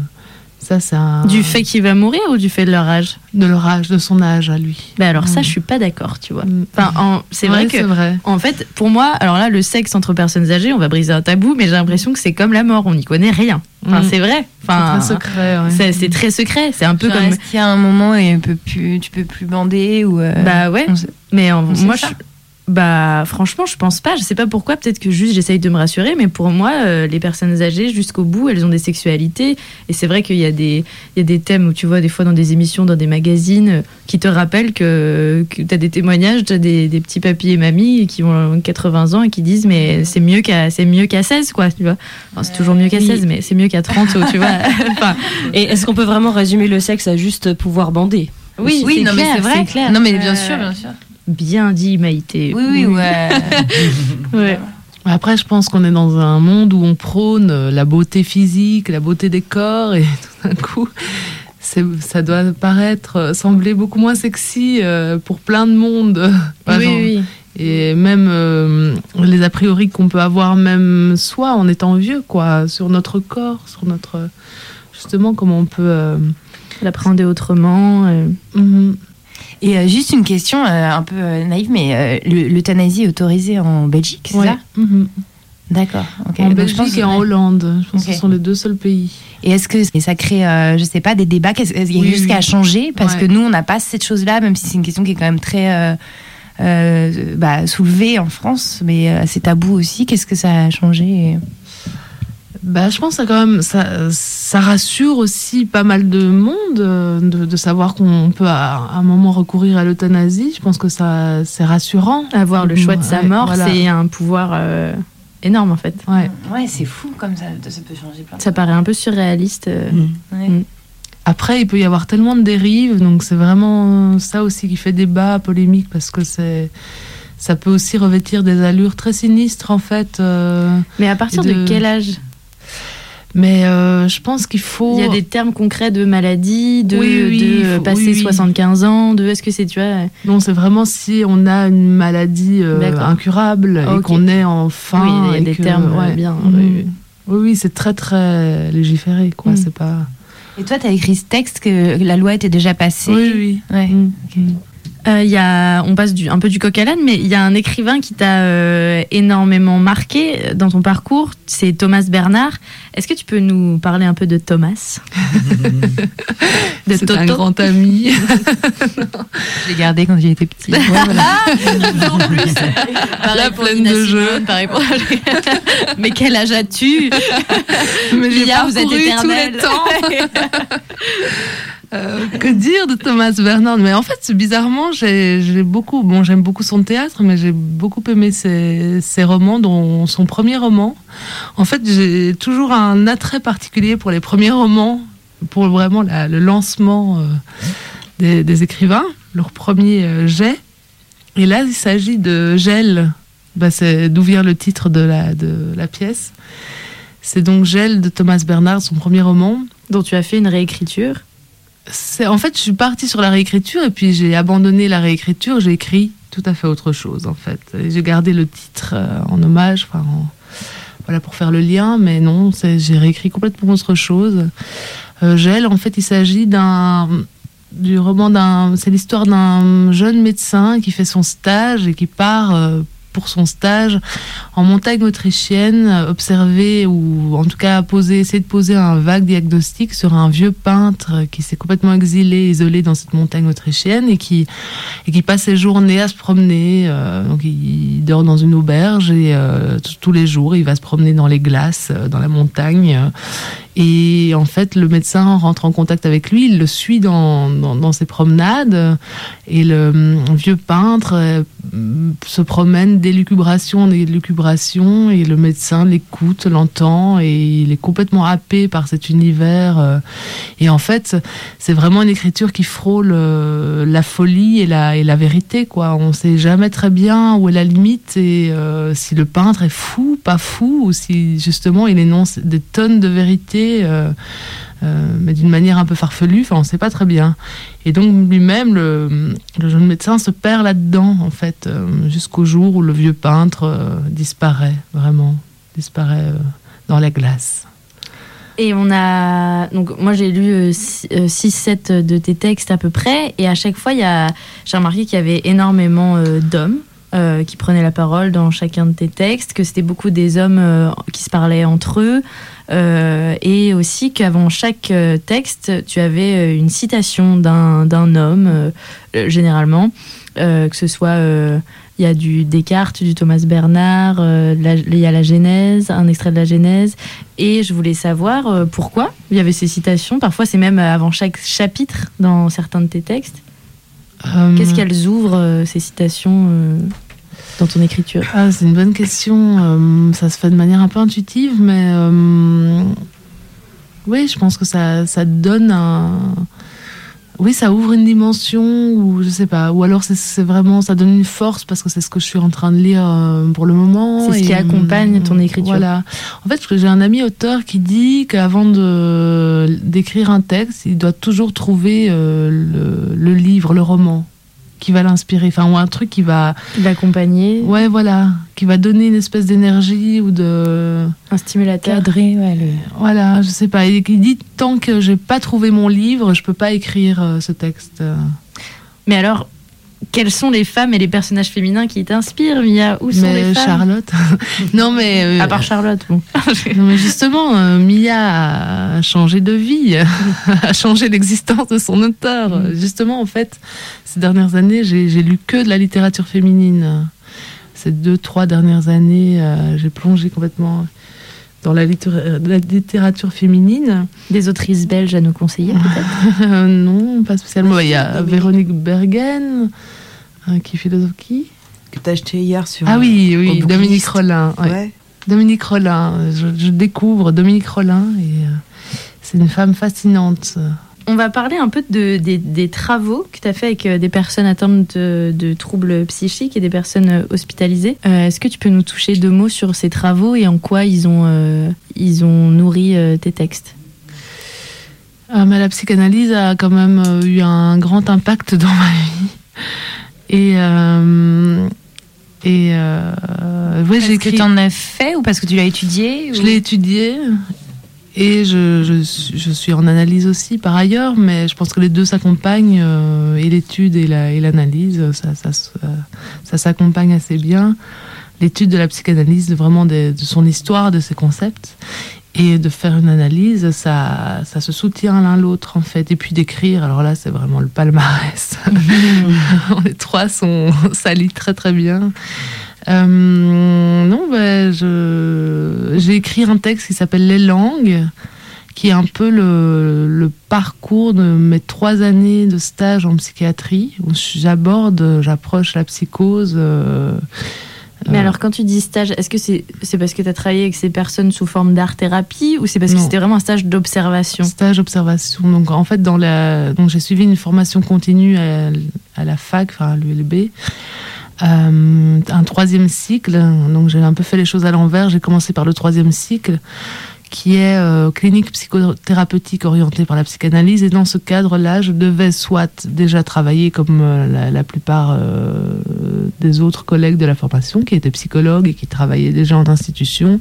ça c'est Du fait qu'il va mourir ou du fait de leur âge de leur âge, de son âge à lui. Bah alors ça, Mm. je suis pas d'accord, tu vois. Mm. Enfin, en- c'est Ouais, vrai c'est que, vrai. en fait, pour moi, alors là, le sexe entre personnes âgées, on va briser un tabou, mais j'ai l'impression que c'est comme la mort, on n'y connaît rien. Enfin, Mm. c'est vrai. C'est Enfin, très secret. ouais. c'est c'est très secret. C'est un peu Genre, comme. Est-ce qu'il y a un moment où il peut plus, tu peux plus bander ou euh, Bah ouais. on sait- Mais en- on moi, je, bah franchement, je pense pas. Je sais pas pourquoi. Peut-être que juste j'essaye de me rassurer, mais pour moi, euh, les personnes âgées, jusqu'au bout, elles ont des sexualités. Et c'est vrai qu'il y a des, il y a des thèmes où tu vois des fois dans des émissions, dans des magazines, euh, qui te rappellent que, que t'as des témoignages, t'as des, des petits papis et mamies qui ont 80 ans et qui disent mais c'est mieux qu'à, c'est mieux qu'à 16 quoi, tu vois. Enfin, c'est toujours mieux qu'à Oui. 16, mais c'est mieux qu'à 30, tu vois. Enfin, Et est-ce qu'on peut vraiment résumer le sexe à juste pouvoir bander? Oui, Oui, c'est non, mais c'est vrai. c'est clair. Non, mais bien Euh, sûr, bien sûr. Bien dit, Maïté. Oui, oui, ouais. Ouais. Après, je pense qu'on est dans un monde où on prône euh, la beauté physique, la beauté des corps, et tout d'un coup, ça doit paraître, euh, sembler beaucoup moins sexy euh, pour plein de monde. Par Oui, oui. Et même euh, les a priori qu'on peut avoir même soi en étant vieux, quoi, sur notre corps, sur notre justement comment on peut. euh, l'appréhender autrement. euh. mhm. Et euh, juste une question euh, un peu euh, naïve, mais le- l'euthanasie est autorisée en Belgique, c'est Ouais. ça Mhm. D'accord. En Donc, Belgique pense- et en Hollande, je pense que ce sont les deux seuls pays. Et est-ce que et ça crée, euh, je sais pas, des débats Qu'est-ce- Il y a Oui, oui. changé Parce Ouais. que nous, on n'a pas cette chose-là, même si c'est une question qui est quand même très euh, euh, bah, soulevée en France, mais c'est tabou aussi. Qu'est-ce que ça a changé Bah, je pense que ça, quand même, ça, ça rassure aussi pas mal de monde euh, de, de savoir qu'on peut à un moment recourir à l'euthanasie. Je pense que ça, c'est rassurant. Avoir le choix de sa Ouais, mort, voilà. c'est un pouvoir euh, énorme en fait. Ouais. Ouais, c'est fou comme ça, ça peut changer plein de Ça paraît un peu surréaliste. euh. Ouais. Mm. Après, il peut y avoir tellement de dérives, donc c'est vraiment ça aussi qui fait débat, polémique, parce que c'est, ça peut aussi revêtir des allures très sinistres en fait. euh, Mais à partir de- quel âge? Mais euh, je pense qu'il faut. Il y a des termes concrets de maladie, de, Oui, oui, de faut- passer oui, oui. 75 ans, de est-ce que c'est, tu vois. Non, c'est vraiment si on a une maladie euh, incurable et qu'on est en fin. oui, il y a des que- termes ouais. euh, bien. Mhm. oui, oui. C'est très très légiféré, quoi. Mm. C'est pas. Et toi, tu as écrit ce texte que la loi était déjà passée. Oui, oui. Ouais. Mm. Mm. Euh, il y a, on passe du, un peu du coq à l'âne, mais il y a un écrivain qui t'a euh, énormément marqué dans ton parcours, c'est Thomas Bernard. Est-ce que tu peux nous parler un peu de Thomas De C'est un grand ami. Je l'ai gardé quand j'étais petit. Là, pour pleine Nina de Simone, jeux. pareil pour- Mais quel âge as-tu Mais j'ai vous êtes tous les temps. Euh, que dire de Thomas Bernard Mais en fait, bizarrement, j'ai beaucoup. Bon, j'aime beaucoup son théâtre, mais j'ai beaucoup aimé ses, romans, dont son premier roman. En fait, j'ai toujours un attrait particulier pour les premiers romans, pour vraiment le lancement. euh, des, écrivains, leur premier euh, jet. Et là, il s'agit de Gel. Bah, c'est d'où vient le titre de la pièce. C'est donc Gel de Thomas Bernard, son premier roman. Dont tu as fait une réécriture. En fait, je suis partie sur la réécriture et puis j'ai abandonné la réécriture. J'ai écrit tout à fait autre chose en fait. J'ai gardé le titre euh, en hommage, enfin, en- voilà pour faire le lien, mais non, j'ai réécrit complètement autre chose. Euh, Gel, en fait, il s'agit d'un du roman d'un, c'est l'histoire d'un jeune médecin qui fait son stage et qui part euh, pour son stage en montagne autrichienne, observer ou en tout cas poser, essayer de poser un vague diagnostic sur un vieux peintre qui s'est complètement exilé, isolé dans cette montagne autrichienne et qui et qui passe ses journées à se promener. euh, donc il, dort dans une auberge et euh, tous les jours il va se promener dans les glaces, euh, dans la montagne. Et en fait, le médecin rentre en contact avec lui, il le suit dans, ses promenades. Et le hum, vieux peintre euh, se promène d'élucubration en élucubration. Et le médecin l'écoute, l'entend. Et il est complètement happé par cet univers. euh. Et en fait, c'est vraiment une écriture qui frôle euh, la folie et la, vérité. On sait jamais très bien où est la limite. Et si le peintre est fou, pas fou, ou si justement il énonce des tonnes de vérité, euh, euh, mais d'une manière un peu farfelue, enfin on sait pas très bien. Et donc lui-même, le, jeune médecin se perd là-dedans, en fait, euh, jusqu'au jour où le vieux peintre disparaît, vraiment, disparaît dans la glace. Et on a. Donc, moi, j'ai lu 6-7 de tes textes à peu près. Et à chaque fois, y a... j'ai remarqué qu'il y avait énormément d'hommes qui prenaient la parole dans chacun de tes textes, que c'était beaucoup des hommes qui se parlaient entre eux. Euh, et aussi qu'avant chaque euh, texte, tu avais euh, une citation d'un d'un homme, euh, généralement, euh, que ce soit. il y a du Descartes, du Thomas Bernard, il y a la Genèse, un extrait de la Genèse. Et je voulais savoir pourquoi il y avait ces citations. Parfois, c'est même avant chaque chapitre dans certains de tes textes. Qu'est-ce qu'elles ouvrent, ces citations, dans ton écriture Ah, c'est une bonne question. Euh, ça se fait de manière un peu intuitive, mais euh, oui, je pense que ça, ça donne un. Oui, ça ouvre une dimension, ou je sais pas, ou alors c'est- vraiment, ça donne une force parce que c'est ce que je suis en train de lire euh, pour le moment. C'est ce qui Et, accompagne ton écriture. Voilà. En fait, j'ai un ami auteur qui dit qu'avant d'écrire un texte, il doit toujours trouver le, le livre, le roman qui va l'inspirer, enfin ou un truc qui va D'accompagner, Ouais, voilà, qui va donner une espèce d'énergie ou de. un stimulateur. Cadré, ouais, le- Voilà, je sais pas. Et qui dit tant que j'ai pas trouvé mon livre, je peux pas écrire euh, ce texte. Mais alors, quelles sont les femmes et les personnages féminins qui t'inspirent, Mia Où sont mais les femmes? Charlotte. non, mais. euh, À part Charlotte, bon. non, mais justement, euh, Mia a changé de vie, a changé l'existence de son auteur. Justement, en fait, ces dernières années, j'ai j'ai lu que de la littérature féminine. Ces deux, trois dernières années, euh, j'ai plongé complètement dans la, littéra- la littérature féminine. Des autrices belges à nous conseiller, peut-être Euh, non, pas spécialement. Il y a Véronique Bergen, euh, qui est philosophe qui Que t'as acheté hier sur. Ah oui, au oui. Dominique Rollin. ouais. Ouais. Dominique Rollin, je, je découvre Dominique Rollin et euh, c'est une femme fascinante. On va parler un peu de, des, des travaux que tu as fait avec euh, des personnes atteintes de, de troubles psychiques et des personnes euh, hospitalisées. Euh, Est-ce que tu peux nous toucher deux mots sur ces travaux et en quoi ils ont, euh, ils ont nourri euh, tes textes? Euh, mais la psychanalyse a quand même eu un grand impact dans ma vie. Et, euh, et euh, ouais, Parce que tu en as fait ou parce que tu l'as étudié Je l'ai étudié et je, je, suis- je suis en analyse aussi par ailleurs, mais je pense que les deux s'accompagnent, euh, et l'étude et la- et l'analyse, ça, ça, se- ça s'accompagne assez bien. L'étude de la psychanalyse, vraiment de, de son histoire, de ses concepts, et de faire une analyse, ça, ça se soutient l'un l'autre en fait. Et puis d'écrire, alors là c'est vraiment le palmarès. Les trois sont, ça lit très très bien. Euh, non, je, j'ai écrit un texte qui s'appelle Les langues, qui est un peu le, le parcours de mes trois années de stage en psychiatrie, où j'aborde, j'approche la psychose euh, Mais Euh, alors, quand tu dis stage, est-ce que c'est parce que tu as travaillé avec ces personnes sous forme d'art-thérapie ou c'est parce que c'était vraiment un stage d'observation? Stage observation. Donc en fait, dans la, j'ai suivi une formation continue à, à la fac, enfin à l'ULB, euh, un troisième cycle. Donc j'ai un peu fait les choses à l'envers. J'ai commencé par le troisième cycle, qui est euh, clinique psychothérapeutique orientée par la psychanalyse. Et dans ce cadre-là, je devais soit déjà travailler comme euh, la, plupart des autres collègues de la formation, qui étaient psychologues et qui travaillaient déjà en institution.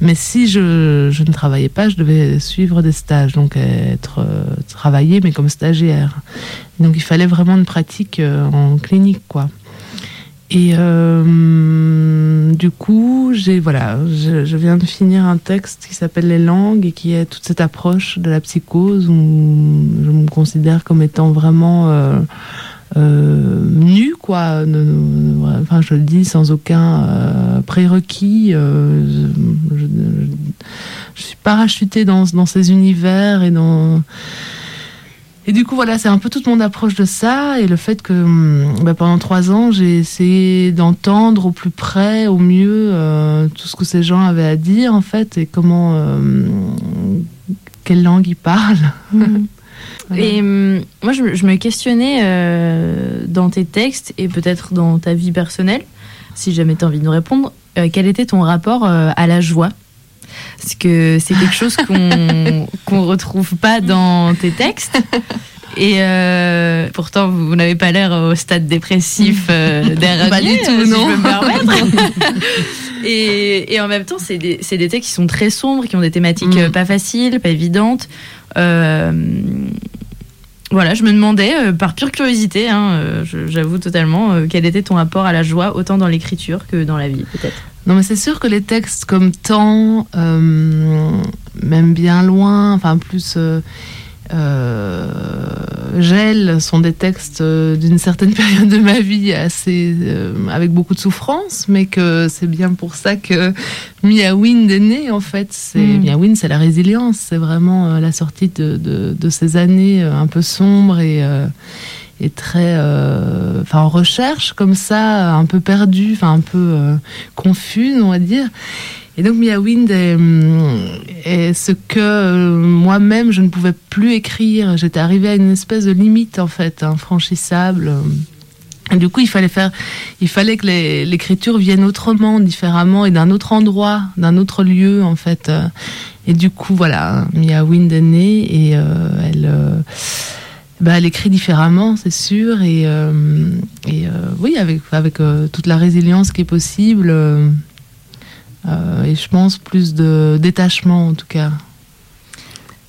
Mais si je, ne travaillais pas, je devais suivre des stages, donc être travailler, mais comme stagiaire. Donc il fallait vraiment une pratique en clinique, quoi. Et euh, du coup, j'ai voilà, je, je viens de finir un texte qui s'appelle Les langues et qui est toute cette approche de la psychose où je me considère comme étant vraiment euh, euh, nue, quoi. Enfin, je le dis sans aucun euh, prérequis. euh, je, je- je suis parachutée dans, dans ces univers et dans et du coup, voilà, c'est un peu toute mon approche de ça et le fait que hum, bah, pendant trois ans, j'ai essayé d'entendre au plus près, au mieux, euh, tout ce que ces gens avaient à dire, en fait, et comment, euh, quelle langue ils parlent. Voilà. Et hum, moi, je, me- je me questionnais euh, dans tes textes et peut-être dans ta vie personnelle, si jamais tu as envie de nous répondre, quel était ton rapport à la joie? Parce que c'est quelque chose qu'on qu'on retrouve pas dans tes textes. Et euh, pourtant, vous, n'avez pas l'air au stade dépressif euh, Pas du tout, si non. je peux me permettre. et, et en même temps, c'est des, textes qui sont très sombres, qui ont des thématiques Mm. euh, pas faciles, pas évidentes. Euh, voilà, je me demandais, par pure curiosité, hein, j'avoue totalement, quel était ton rapport à la joie, autant dans l'écriture que dans la vie, peut-être? Non, mais c'est sûr que les textes comme Temps, euh, même bien loin, enfin plus euh, euh, Gel, sont des textes d'une certaine période de ma vie assez avec beaucoup de souffrance, mais que c'est bien pour ça que Mia Wind est née en fait. C'est Mm. Mia Wind, c'est la résilience, c'est vraiment la sortie de, de, de ces années un peu sombres et très euh, enfin en recherche comme ça un peu perdu enfin un peu euh, confuse on va dire. Et donc Mia Wind est, est ce que euh, moi-même je ne pouvais plus écrire. J'étais arrivée à une espèce de limite en fait infranchissable. Et du coup, il fallait faire, il fallait que l'écriture vienne autrement, différemment et d'un autre endroit, d'un autre lieu, en fait. Euh, Et du coup, voilà, Mia Wind est née et euh, elle, euh, bah, elle écrit différemment, c'est sûr, et, euh, et euh, oui, avec, avec euh, toute la résilience qui est possible, euh, euh, et je pense plus de détachement en tout cas.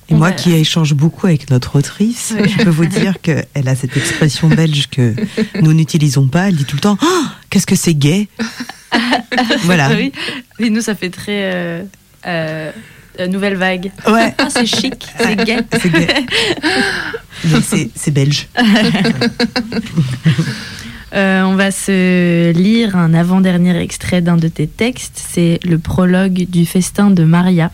Et moi qui échange beaucoup avec notre autrice, je peux vous dire qu'elle a cette expression belge que nous n'utilisons pas. Elle dit tout le temps Oh, Qu'est-ce que c'est gay? Voilà. Oui. Et nous, ça fait très euh, nouvelle vague. Ouais, Ah, c'est chic, c'est gay. c'est gay. Mais c'est- c'est belge. Euh, on va se lire un avant-dernier extrait d'un de tes textes. C'est le prologue du festin de Maria.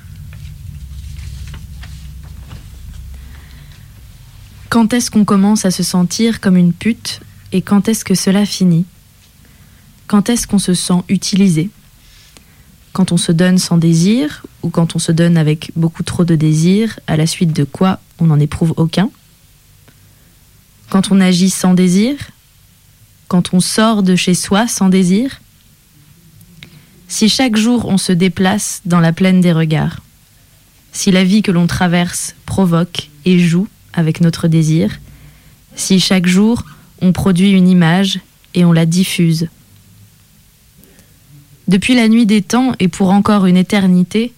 Quand est-ce qu'on commence à se sentir comme une pute et quand est-ce que cela finit? Quand est-ce qu'on se sent utilisé? Quand on se donne sans désir ou quand on se donne avec beaucoup trop de désir, à la suite de quoi on n'en éprouve aucun? Quand on agit sans désir? Quand on sort de chez soi sans désir? Si chaque jour on se déplace dans la plaine des regards, si la vie que l'on traverse provoque et joue avec notre désir, si chaque jour on produit une image et on la diffuse. Depuis la nuit des temps et pour encore une éternité,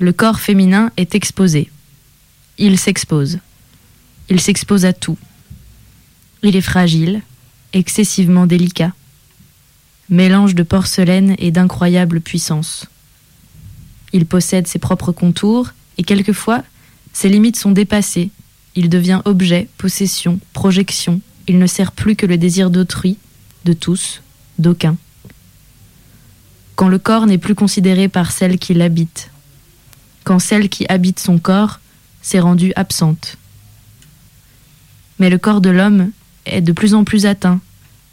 le corps féminin est exposé. Il s'expose. Il s'expose à tout. Il est fragile, excessivement délicat, mélange de porcelaine et d'incroyable puissance. Il possède ses propres contours et quelquefois ses limites sont dépassées. Il devient objet, possession, projection. Il ne sert plus que le désir d'autrui, de tous, d'aucun. Quand le corps n'est plus considéré par celle qui l'habite, quand celle qui habite son corps s'est rendue absente. Mais le corps de l'homme est de plus en plus atteint,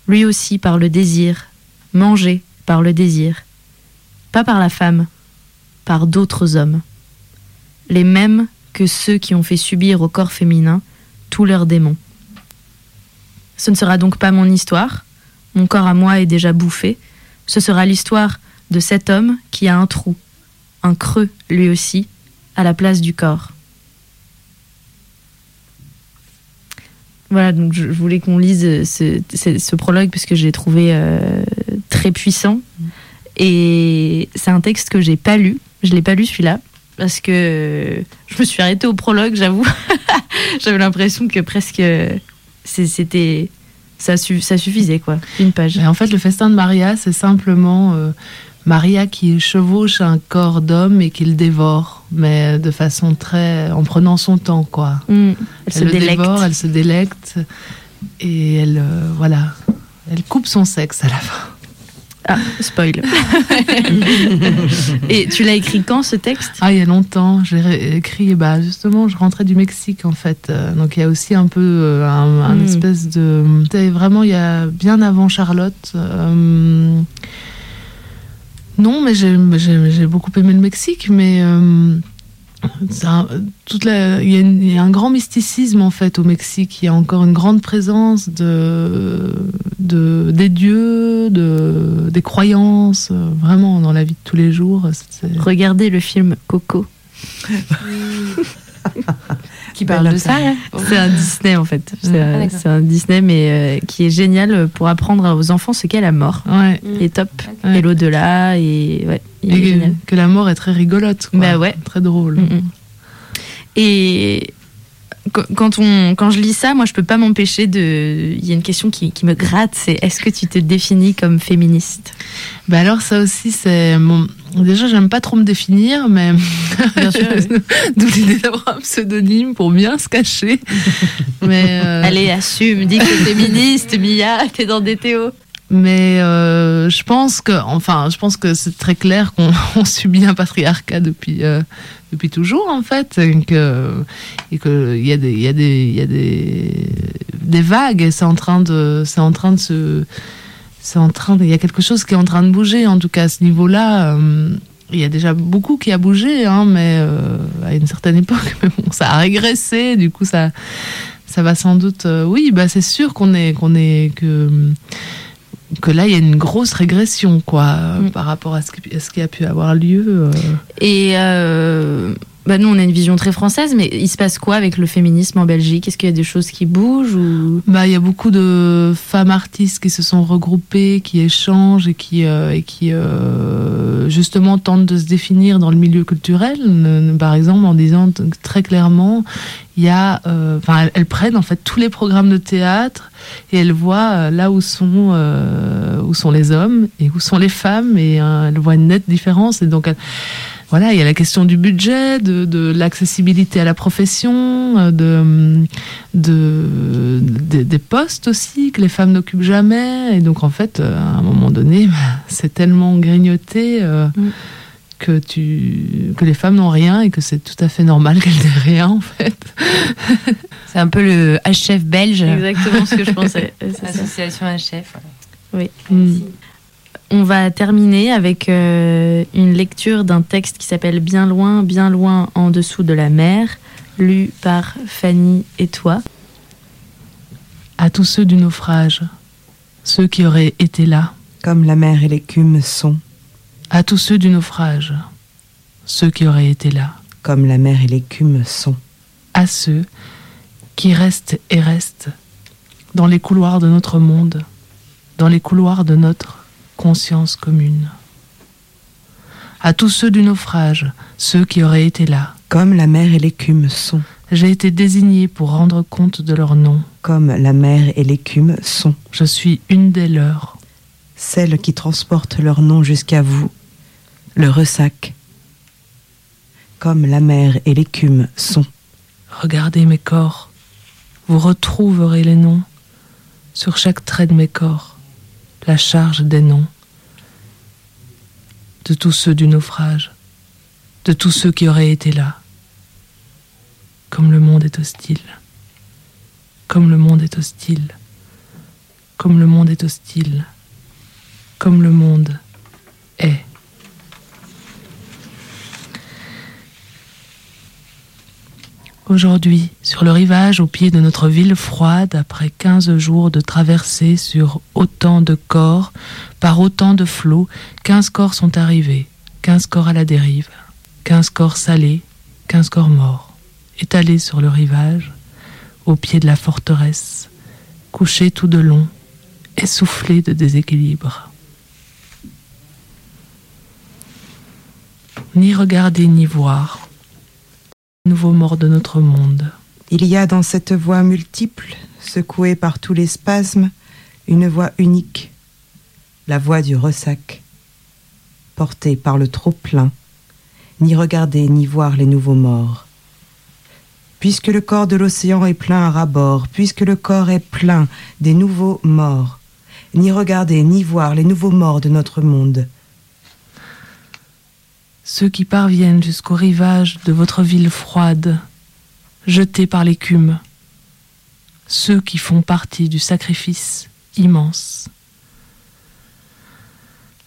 lui aussi par le désir, manger, par le désir, pas par la femme, par d'autres hommes, les mêmes que ceux qui ont fait subir au corps féminin tous leurs démons. Ce ne sera donc pas mon histoire, mon corps à moi est déjà bouffé, ce sera l'histoire de cet homme qui a un trou, un creux lui aussi, à la place du corps. Voilà, donc je, voulais qu'on lise ce, ce- prologue parce que j'ai trouvé euh, très puissant. Et c'est un texte que j'ai pas lu. Je l'ai pas lu celui-là parce que je me suis arrêtée au prologue, j'avoue. J'avais l'impression que presque c'était ça, su- ça suffisait quoi, une page. Et en fait, le festin de Maria, c'est simplement euh, Maria qui chevauche un corps d'homme et qui le dévore, mais de façon très. en prenant son temps, quoi. Mm. Elle, se le délecte. dévore, elle se délecte, et elle. euh, voilà. Elle coupe son sexe à la fin. Ah, spoil. Et tu l'as écrit quand ce texte? Ah, il y a longtemps, j'ai écrit, bah, justement, je rentrais du Mexique, en fait. Euh, donc, il y a aussi un peu euh, un, un Mm. espèce de. Vraiment, il y a bien avant Charlotte. euh, Non, mais j'ai- beaucoup aimé le Mexique, mais. euh, ça- toute la- il, y a une- il y a un grand mysticisme en fait au Mexique. Il y a encore une grande présence de, de des dieux, de des croyances, vraiment dans la vie de tous les jours. Regardez le film Coco. Qui parle de ça, là C'est un Disney en fait. C'est Ah, un, c'est un Disney mais euh, qui est génial pour apprendre aux enfants ce qu'est la mort. Ouais. Il est top. Ouais. Et l'au-delà et ouais, il est Et génial. que, la mort est très rigolote. Quoi. Bah ouais. Très drôle. Mm, mm. Et quand, on, quand je lis ça, moi je peux pas m'empêcher de. Il y a une question qui, qui me gratte c'est est-ce que tu te définis comme féministe? Bah alors ça aussi c'est mon... déjà j'aime pas trop me définir mais Bien sûr. d'où l'idée d'avoir un pseudonyme pour bien se cacher. mais euh, Allez, assume, dis que t'es féministe, Mia, t'es dans des théos. mais euh, je pense que enfin je pense que c'est très clair qu'on on subit un patriarcat depuis euh, depuis toujours en fait et que il y a des vagues et c'est en train de c'est en train de se c'est en train il y a quelque chose qui est en train de bouger en tout cas à ce niveau-là euh, il y a déjà beaucoup qui a bougé hein, mais euh, à une certaine époque ça a régressé du coup ça ça va sans doute euh, oui bah c'est sûr qu'on est qu'on est que que là il y a une grosse régression quoi Mm. par rapport à ce qui, à ce qui a pu avoir lieu euh. Et euh, bah nous, on a une vision très française, mais il se passe quoi avec le féminisme en Belgique? Est-ce qu'il y a des choses qui bougent ou... Bah, il y a beaucoup de femmes artistes qui se sont regroupées, qui échangent et qui, euh, et qui euh, justement tentent de se définir dans le milieu culturel. Par exemple, en disant très clairement, il y a, euh, enfin, elles, prennent en fait tous les programmes de théâtre et elles voient euh, là où sont, euh, où sont les hommes et où sont les femmes et euh, elles voient une nette différence. Et donc voilà, il y a la question du budget, de, de l'accessibilité à la profession, euh, de, de, de- des postes aussi que les femmes n'occupent jamais. Et donc, en fait, euh, à un moment donné, bah, c'est tellement grignoté euh, Mm. que, tu, que les femmes n'ont rien et que c'est tout à fait normal qu'elles n'aient rien, en fait. C'est un peu le HF belge. Exactement ce que je pensais. Association HF. voilà. Mm. On va terminer avec euh, une lecture d'un texte qui s'appelle Bien loin, bien loin en dessous de la mer, lu par Fanny et toi. À tous ceux du naufrage, ceux qui auraient été là, Comme la mer et l'écume sont, à tous ceux du naufrage, ceux qui auraient été là, comme la mer et l'écume sont, à ceux qui restent et restent dans les couloirs de notre monde, dans les couloirs de notre conscience commune. À tous ceux du naufrage, ceux qui auraient été là, comme la mer et l'écume sont, j'ai été désigné pour rendre compte de leur nom. comme la mer et l'écume sont, Je suis une des leurs. celles qui transportent leur nom jusqu'à vous, le ressac, comme la mer et l'écume sont, Regardez mes corps. Vous retrouverez les noms sur chaque trait de mes corps, la charge des noms de tous ceux du naufrage, de tous ceux qui auraient été là. Comme le monde est hostile, comme le monde est hostile, comme le monde est hostile, comme le monde est. Aujourd'hui, sur le rivage au pied de notre ville froide, après 15 jours de traversée sur autant de corps, par autant de flots, 15 corps sont arrivés, 15 corps à la dérive, 15 corps salés, 15 corps morts, étalés sur le rivage, au pied de la forteresse, couchés tout de long, essoufflés de déséquilibre. Ni regarder ni voir, nouveau mort de notre monde. Il y a dans cette voix multiple, secouée par tous les spasmes, une voix unique, la voix du ressac, portée par le trop-plein, ni regarder ni voir les nouveaux morts. Puisque le corps de l'océan est plein à ras-bord, puisque le corps est plein des nouveaux morts, ni regarder ni voir les nouveaux morts de notre monde. Ceux qui parviennent jusqu'au rivage de votre ville froide, jetés par l'écume, ceux qui font partie du sacrifice immense.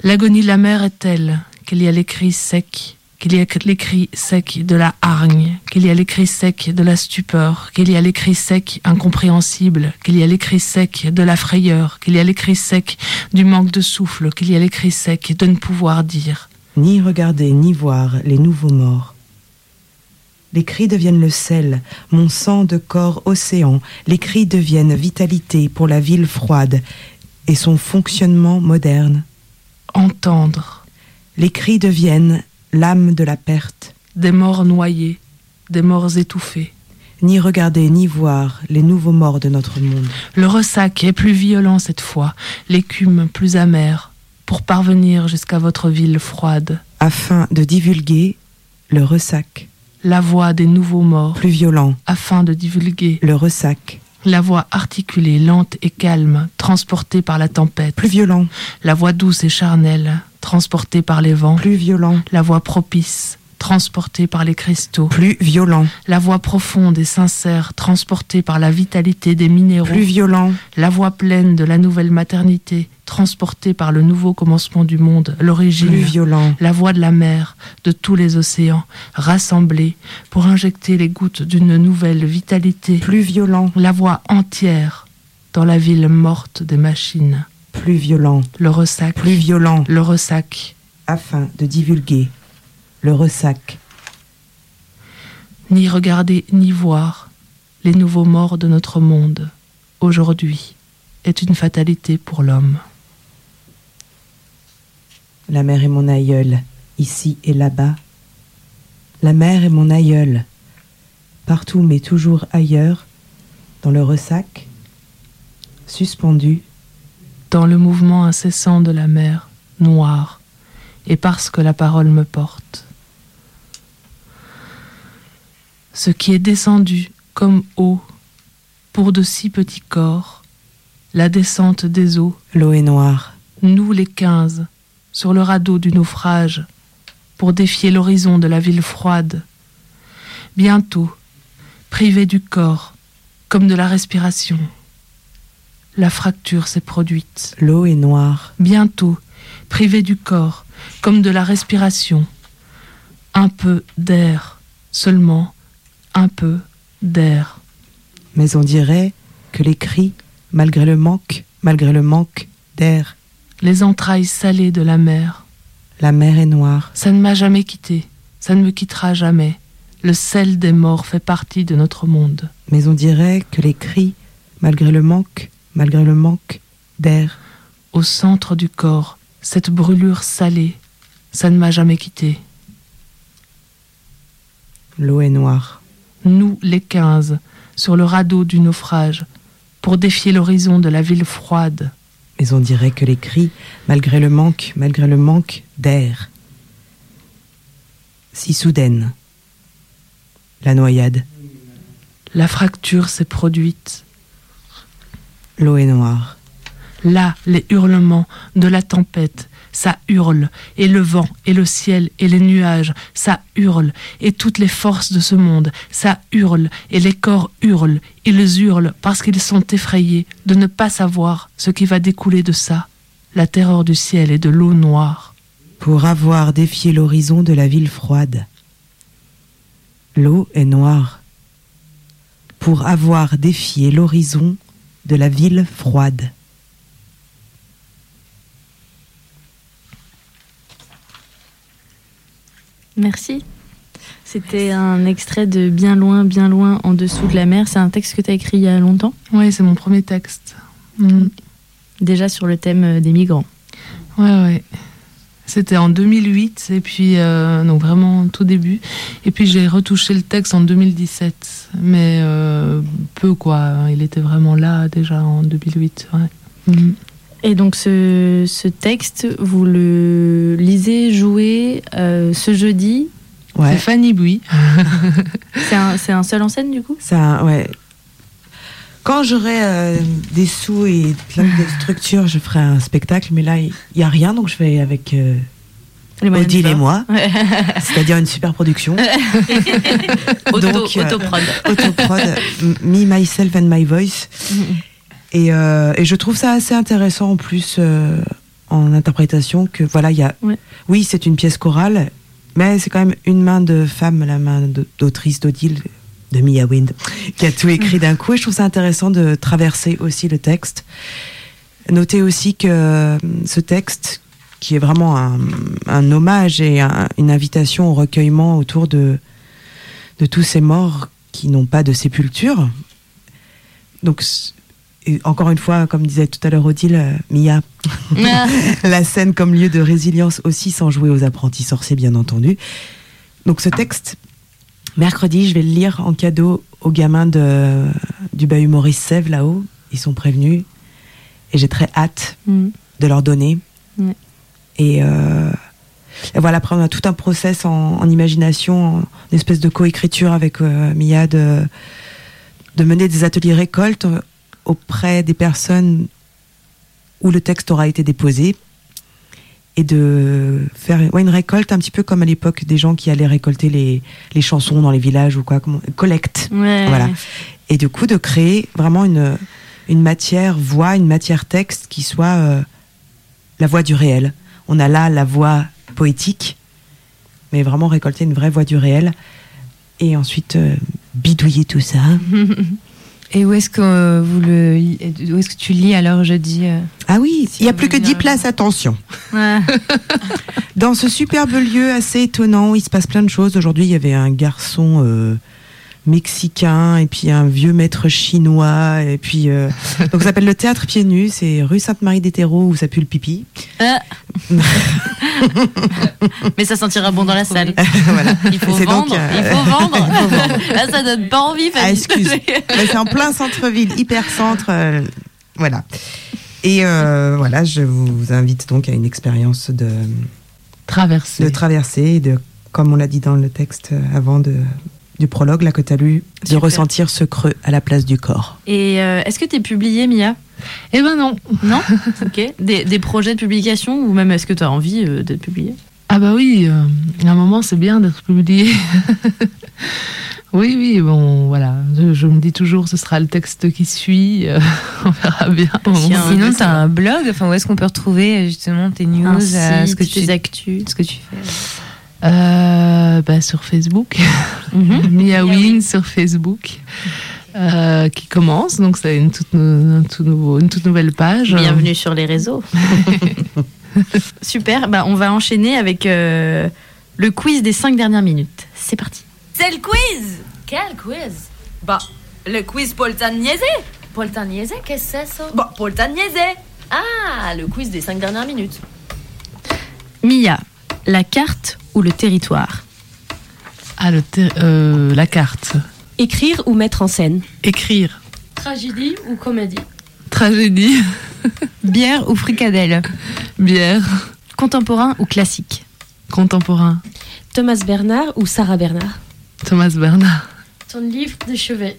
L'agonie de la mer est telle qu'il y a les cris secs, qu'il y a les cris secs de la hargne, qu'il y a les cris secs de la stupeur, qu'il y a les cris secs incompréhensibles, qu'il y a les cris secs de la frayeur, qu'il y a les cris secs du manque de souffle, qu'il y a les cris secs de ne pouvoir dire. Ni regarder ni voir les nouveaux morts. Les cris deviennent le sel, mon sang de corps océan, les cris deviennent vitalité pour la ville froide et son fonctionnement moderne. Entendre Les cris deviennent l'âme de la perte, des morts noyés, des morts étouffés. ni regarder ni voir les nouveaux morts de notre monde. Le ressac est plus violent cette fois, l'écume plus amère, pour parvenir jusqu'à votre ville froide. afin de divulguer le ressac, La voix des nouveaux morts, plus violent, afin de divulguer le ressac, la voix articulée, lente et calme, transportée par la tempête. plus violent, La voix douce et charnelle, transportée par les vents. plus violent, La voix propice, transportée par les cristaux. plus violent, La voix profonde et sincère, transportée par la vitalité des minéraux. plus violent, La voix pleine de la nouvelle maternité, transportée par le nouveau commencement du monde, l'origine. plus violent, La voix de la mer, de tous les océans, rassemblés pour injecter les gouttes d'une nouvelle vitalité. plus violent, La voix entière dans la ville morte des machines. plus violent, Le ressac. plus violent, Le ressac. afin de divulguer le ressac, Ni regarder ni voir les nouveaux morts de notre monde, aujourd'hui, est une fatalité pour l'homme. La mer est mon aïeul, ici et là-bas. La mer est mon aïeul, partout mais toujours ailleurs, dans le ressac, suspendu, Dans le mouvement incessant de la mer, noire, et parce que la parole me porte. Ce qui est descendu comme eau pour de si petits corps, la descente des eaux, l'eau est noire, nous les quinze, sur le radeau du naufrage, pour défier l'horizon de la ville froide. Bientôt, privés du corps, comme de la respiration, la fracture s'est produite. l'eau est noire, Bientôt, privés du corps, comme de la respiration, un peu d'air, seulement un peu d'air. mais on dirait que les cris, malgré le manque, malgré le manque d'air, Les entrailles salées de la mer, la mer est noire, ça ne m'a jamais quitté, ça ne me quittera jamais. Le sel des morts fait partie de notre monde. mais on dirait que les cris, malgré le manque, malgré le manque d'air, Au centre du corps, cette brûlure salée, ça ne m'a jamais quitté. l'eau est noire, Nous, les quinze, sur le radeau du naufrage, pour défier l'horizon de la ville froide. mais on dirait que les cris, malgré le manque, malgré le manque d'air, si soudaine, la noyade, La fracture s'est produite. l'eau est noire, Là, les hurlements de la tempête, ça hurle, et le vent, et le ciel, et les nuages, ça hurle, et toutes les forces de ce monde, ça hurle, et les corps hurlent, ils hurlent parce qu'ils sont effrayés de ne pas savoir ce qui va découler de ça, la terreur du ciel et de l'eau noire. pour avoir défié l'horizon de la ville froide. L'eau est noire. Pour avoir défié l'horizon de la ville froide. Merci. C'était un extrait de Bien loin, bien loin, en dessous de la mer. C'est un texte que tu as écrit il y a longtemps, Oui, c'est mon premier texte. Mm. déjà sur le thème euh, des migrants. Ouais, ouais. C'était en 2008, et puis, euh, donc vraiment tout début. Et puis j'ai retouché le texte en 2017, mais euh, peu quoi. Il était vraiment là déjà en 2008. Ouais. Mm. Et donc ce, ce texte, vous le lisez, jouez euh, ce jeudi. Ouais. C'est Fanny Bouy. C'est un, un seul en scène du coup? Ça, ouais. Quand j'aurai euh, des sous et plein de structures, je ferai un spectacle, mais là, il n'y a rien, donc je vais avec euh, Odile et moi, Ouais. c'est-à-dire une super production. Auto, Donc, euh, autoprod. Autoprod, Me, Myself and My Voice. Et, euh, et je trouve ça assez intéressant en plus euh, en interprétation que voilà, il y a. Ouais. Oui, c'est une pièce chorale, mais c'est quand même une main de femme, la main d'autrice d'Odile, de Mia Wind, qui a tout écrit d'un coup. Et je trouve ça intéressant de traverser aussi le texte. Notez aussi que euh, ce texte, qui est vraiment un, un hommage et un- une invitation au recueillement autour de, de tous ces morts qui n'ont pas de sépulture. Donc, et encore une fois, comme disait tout à l'heure Odile, euh, Mia, la scène comme lieu de résilience aussi, sans jouer aux apprentis sorciers, bien entendu. Donc, ce texte, mercredi, je vais le lire en cadeau aux gamins de, du bahut Maurice Sèvres là-haut. Ils sont prévenus. Et j'ai très hâte Mm. de leur donner. Et, euh, et voilà, après, on a tout un process en, en imagination, en espèce de coécriture avec euh, Mia, de, de mener des ateliers récoltes auprès des personnes où le texte aura été déposé et de faire ouais, une récolte un petit peu comme à l'époque des gens qui allaient récolter les, les chansons dans les villages ou quoi, comment, collecte. Ouais. Voilà. Et du coup, de créer vraiment une, une matière voix, une matière texte qui soit euh, la voix du réel. On a là la voix poétique, mais vraiment récolter une vraie voix du réel. Et ensuite, euh, bidouiller tout ça. Et où est-ce que euh, vous le, où est-ce que tu lis alors jeudi euh Ah oui, Si il n'y a plus que une 10 heure. places, attention. Ouais. Dans ce superbe lieu assez étonnant, où il se passe plein de choses. Aujourd'hui, il y avait un garçon euh, mexicain et puis un vieux maître chinois. Et puis, euh, donc ça s'appelle le Théâtre Pieds Nus. C'est rue Sainte-Marie des Terreaux où ça pue le pipi. Mais ça sentira bon dans la salle. voilà. Il faut vendre. donc, euh, Il faut vendre. Là, ça donne pas envie. Ah, excuse. Mais c'est en plein centre-ville, hyper centre. euh, voilà. Et euh, voilà, je vous invite donc à une expérience de, Traversée. de traversée, de, comme on l'a dit dans le texte avant de, du prologue, là que tu as lu, de ressentir ce creux à la place du corps. Et euh, est-ce que tu es publié, Mia? Eh ben non. Non? Ok. Des, des projets de publication ou même est-ce que tu as envie euh, d'être publié? Ah bah oui, euh, à un moment c'est bien d'être publié. oui, oui, bon, voilà. Je, je me dis toujours, ce sera le texte qui suit. euh, on verra bien. Si Sinon, tu as un blog. Enfin, où est-ce qu'on peut retrouver justement tes news, euh, ce que tu, tes actus ce que tu fais Euh, bah, sur Facebook. Mhm. Miawin sur Facebook. euh, qui commence, donc c'est une toute, nou- un tout nouveau, une toute nouvelle page. Bienvenue sur les réseaux. Super, bah, on va enchaîner avec euh, le quiz des 5 dernières minutes. C'est parti. C'est le quiz Quel quiz? Bah, le quiz Poltaniese Poltaniese, qu'est-ce que c'est ça? Bah, Poltaniese Ah, le quiz des 5 dernières minutes. Mia, la carte ou le territoire Ah, le ter- euh, la carte. Écrire ou mettre en scène Écrire. Tragédie ou comédie Tragédie. Bière ou fricadelle Bière. Contemporain ou classique Contemporain. Thomas Bernard ou Sarah Bernard Thomas Bernard. Ton livre de chevet.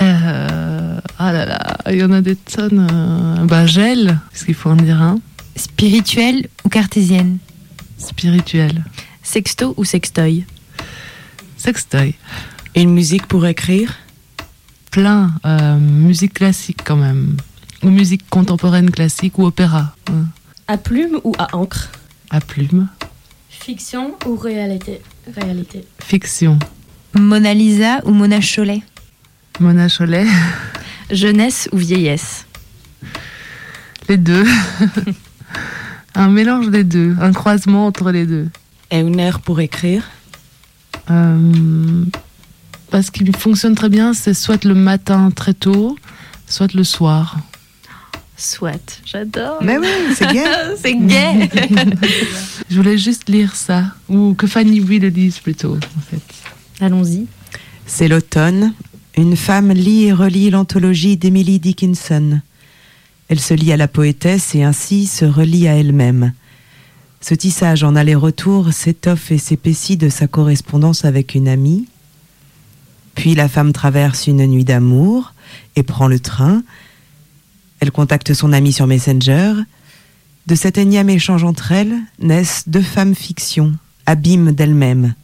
Euh, ah là là, il y en a des tonnes. euh, bah, gel, parce qu'il faut en dire un. Spirituelle ou cartésienne? Spirituel. Sexto ou sextoy? Sextoy. Une musique pour écrire? Plein. euh, musique classique quand même. Ou musique contemporaine classique ou opéra. ouais. À plume ou à encre? À plume. Fiction ou réalité? Réalité. Fiction. Mona Lisa ou Mona Cholet? Mona Cholet. Jeunesse ou vieillesse? Les deux. un mélange des deux. Un croisement entre les deux. Et une heure pour écrire Euh, parce qu'il fonctionne très bien, c'est soit le matin très tôt, soit le soir. Soit. J'adore. Mais oui, c'est gay. C'est gay. Je voulais juste lire ça. Ou que Fanny Wee le dise plutôt, en fait. Allons-y. C'est l'automne. Une femme lit et relit l'anthologie d'Emily Dickinson. Elle se lie à la poétesse et ainsi se relie à elle-même. Ce tissage en aller-retour s'étoffe et s'épaissit de sa correspondance avec une amie. Puis la femme traverse une nuit d'amour et prend le train. Elle contacte son amie sur Messenger. De cet énième échange entre elles naissent deux femmes fictions, abîmes d'elles-mêmes.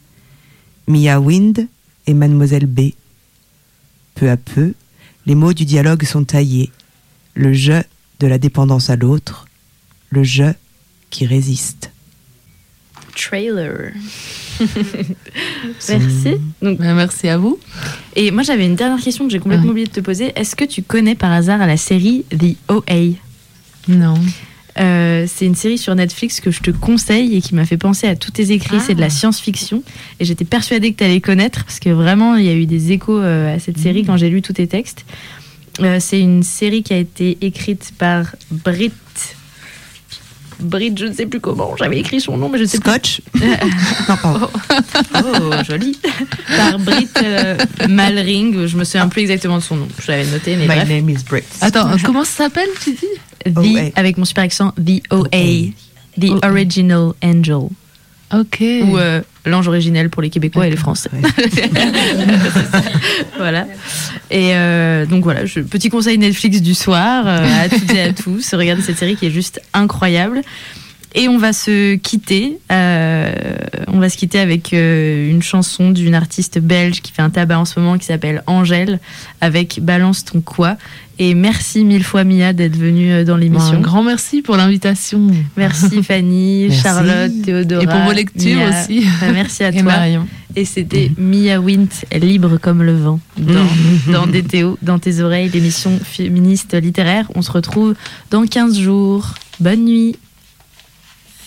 Mia Wind et Mademoiselle B. Peu à peu, les mots du dialogue sont taillés. Le je de la dépendance à l'autre, le je qui résiste. Trailer. Merci. Donc, Ben, merci à vous. et moi, j'avais une dernière question que j'ai complètement Ouais. oublié de te poser. Est-ce que tu connais par hasard la série The OA Non. Euh, c'est une série sur Netflix que je te conseille et qui m'a fait penser à tous tes écrits. C'est de la science-fiction. Et j'étais persuadée que tu allais connaître parce que vraiment, il y a eu des échos euh, à cette série quand j'ai lu tous tes textes. Euh, c'est une série qui a été écrite par Brit. Brit, je ne sais plus comment. J'avais écrit son nom, mais je ne sais Scotch? Plus. Non, pardon. Oh, joli. par Brit euh, Malring. Je me souviens plus exactement de son nom. Je l'avais noté, mais My bref. name is Brit. Attends, comment ça s'appelle, tu dis? The, avec mon super accent, The OA. The. Original Angel. Ok. ou euh, l'ange originel pour les Québécois et les Français. voilà. Et euh, donc voilà, je- petit conseil Netflix du soir euh, à toutes et à tous. Regardez cette série qui est juste incroyable. Et on va se quitter. euh, on va se quitter avec euh, une chanson d'une artiste belge qui fait un tabac en ce moment qui s'appelle Angèle avec Balance ton quoi. Et merci mille fois Mia d'être venue euh, dans Bon, l'émission. un grand merci pour l'invitation. Merci Fanny, Merci. Charlotte, Théodora. Et pour vos lectures Mia. aussi. Enfin, merci à Et toi. Marion. Et c'était Mia Wint, libre comme le vent, dans, dans DTO, dans tes oreilles, l'émission féministe littéraire. On se retrouve dans 15 jours. Bonne nuit.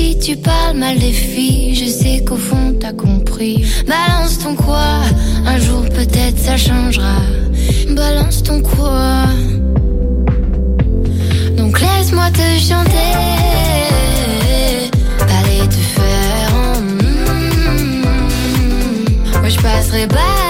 Si tu parles mal des filles, je sais qu'au fond t'as compris. Balance ton quoi Un jour peut-être ça changera. Balance ton quoi Donc laisse-moi te chanter. Aller te faire en. Moi je passerai pas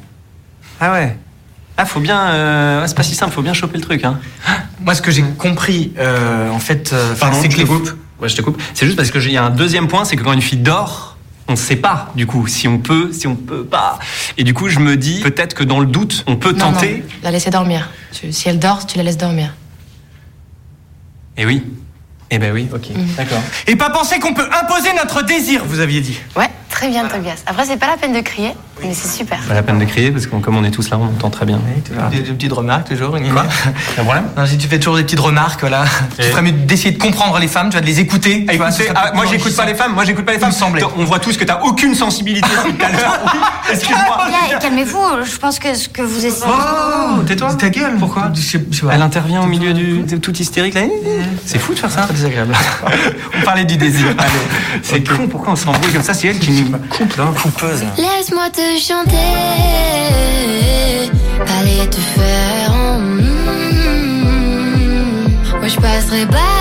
Ah ouais. Ah, faut bien. euh, c'est pas si simple, faut bien choper le truc. Hein. Moi, ce que j'ai compris, euh, en fait, euh, Pardon, c'est je que les coupe. Ouais, je te coupe. C'est juste parce que j'ai- il y a un deuxième point, c'est que quand une fille dort, on ne sait pas du coup si on peut, si on peut pas. Et du coup, je me dis peut-être que dans le doute, on peut Non, tenter. non, la laisser dormir. Tu- si elle dort, tu la laisses dormir. Et oui. Eh ben oui, ok, d'accord. Et pas penser qu'on peut imposer notre désir, vous aviez dit. Ouais, très bien, Tobias. Après, c'est pas la peine de crier, mais c'est super. Pas la peine de crier parce que comme on est tous là, on entend très bien. Des, des petites remarques toujours. Une Quoi? Un problème? Non, si tu fais toujours des petites remarques, voilà. Tu ferais mieux d'essayer de comprendre les femmes, tu vas de les écouter. Écoutez, ah, moi j'écoute pas les femmes, moi j'écoute pas les femmes. semblait. On voit tous que t'as aucune sensibilité depuis tout à l'heure. Oui, Excuse-moi. Calmez-vous, je pense que ce que vous essayez. Oh, tais-toi. Ta gueule. Pourquoi? Je sais, je sais pas. Elle intervient au milieu du de tout hystérique là. C'est fou de faire ça. Très désagréable. on parlait du désir. Allez. C'est con, pourquoi on s'embrouille comme ça? C'est elle qui nous coupe là. Coupeuse. Laisse-moi te chanter, aller te faire. en- mm. Moi je passerai pas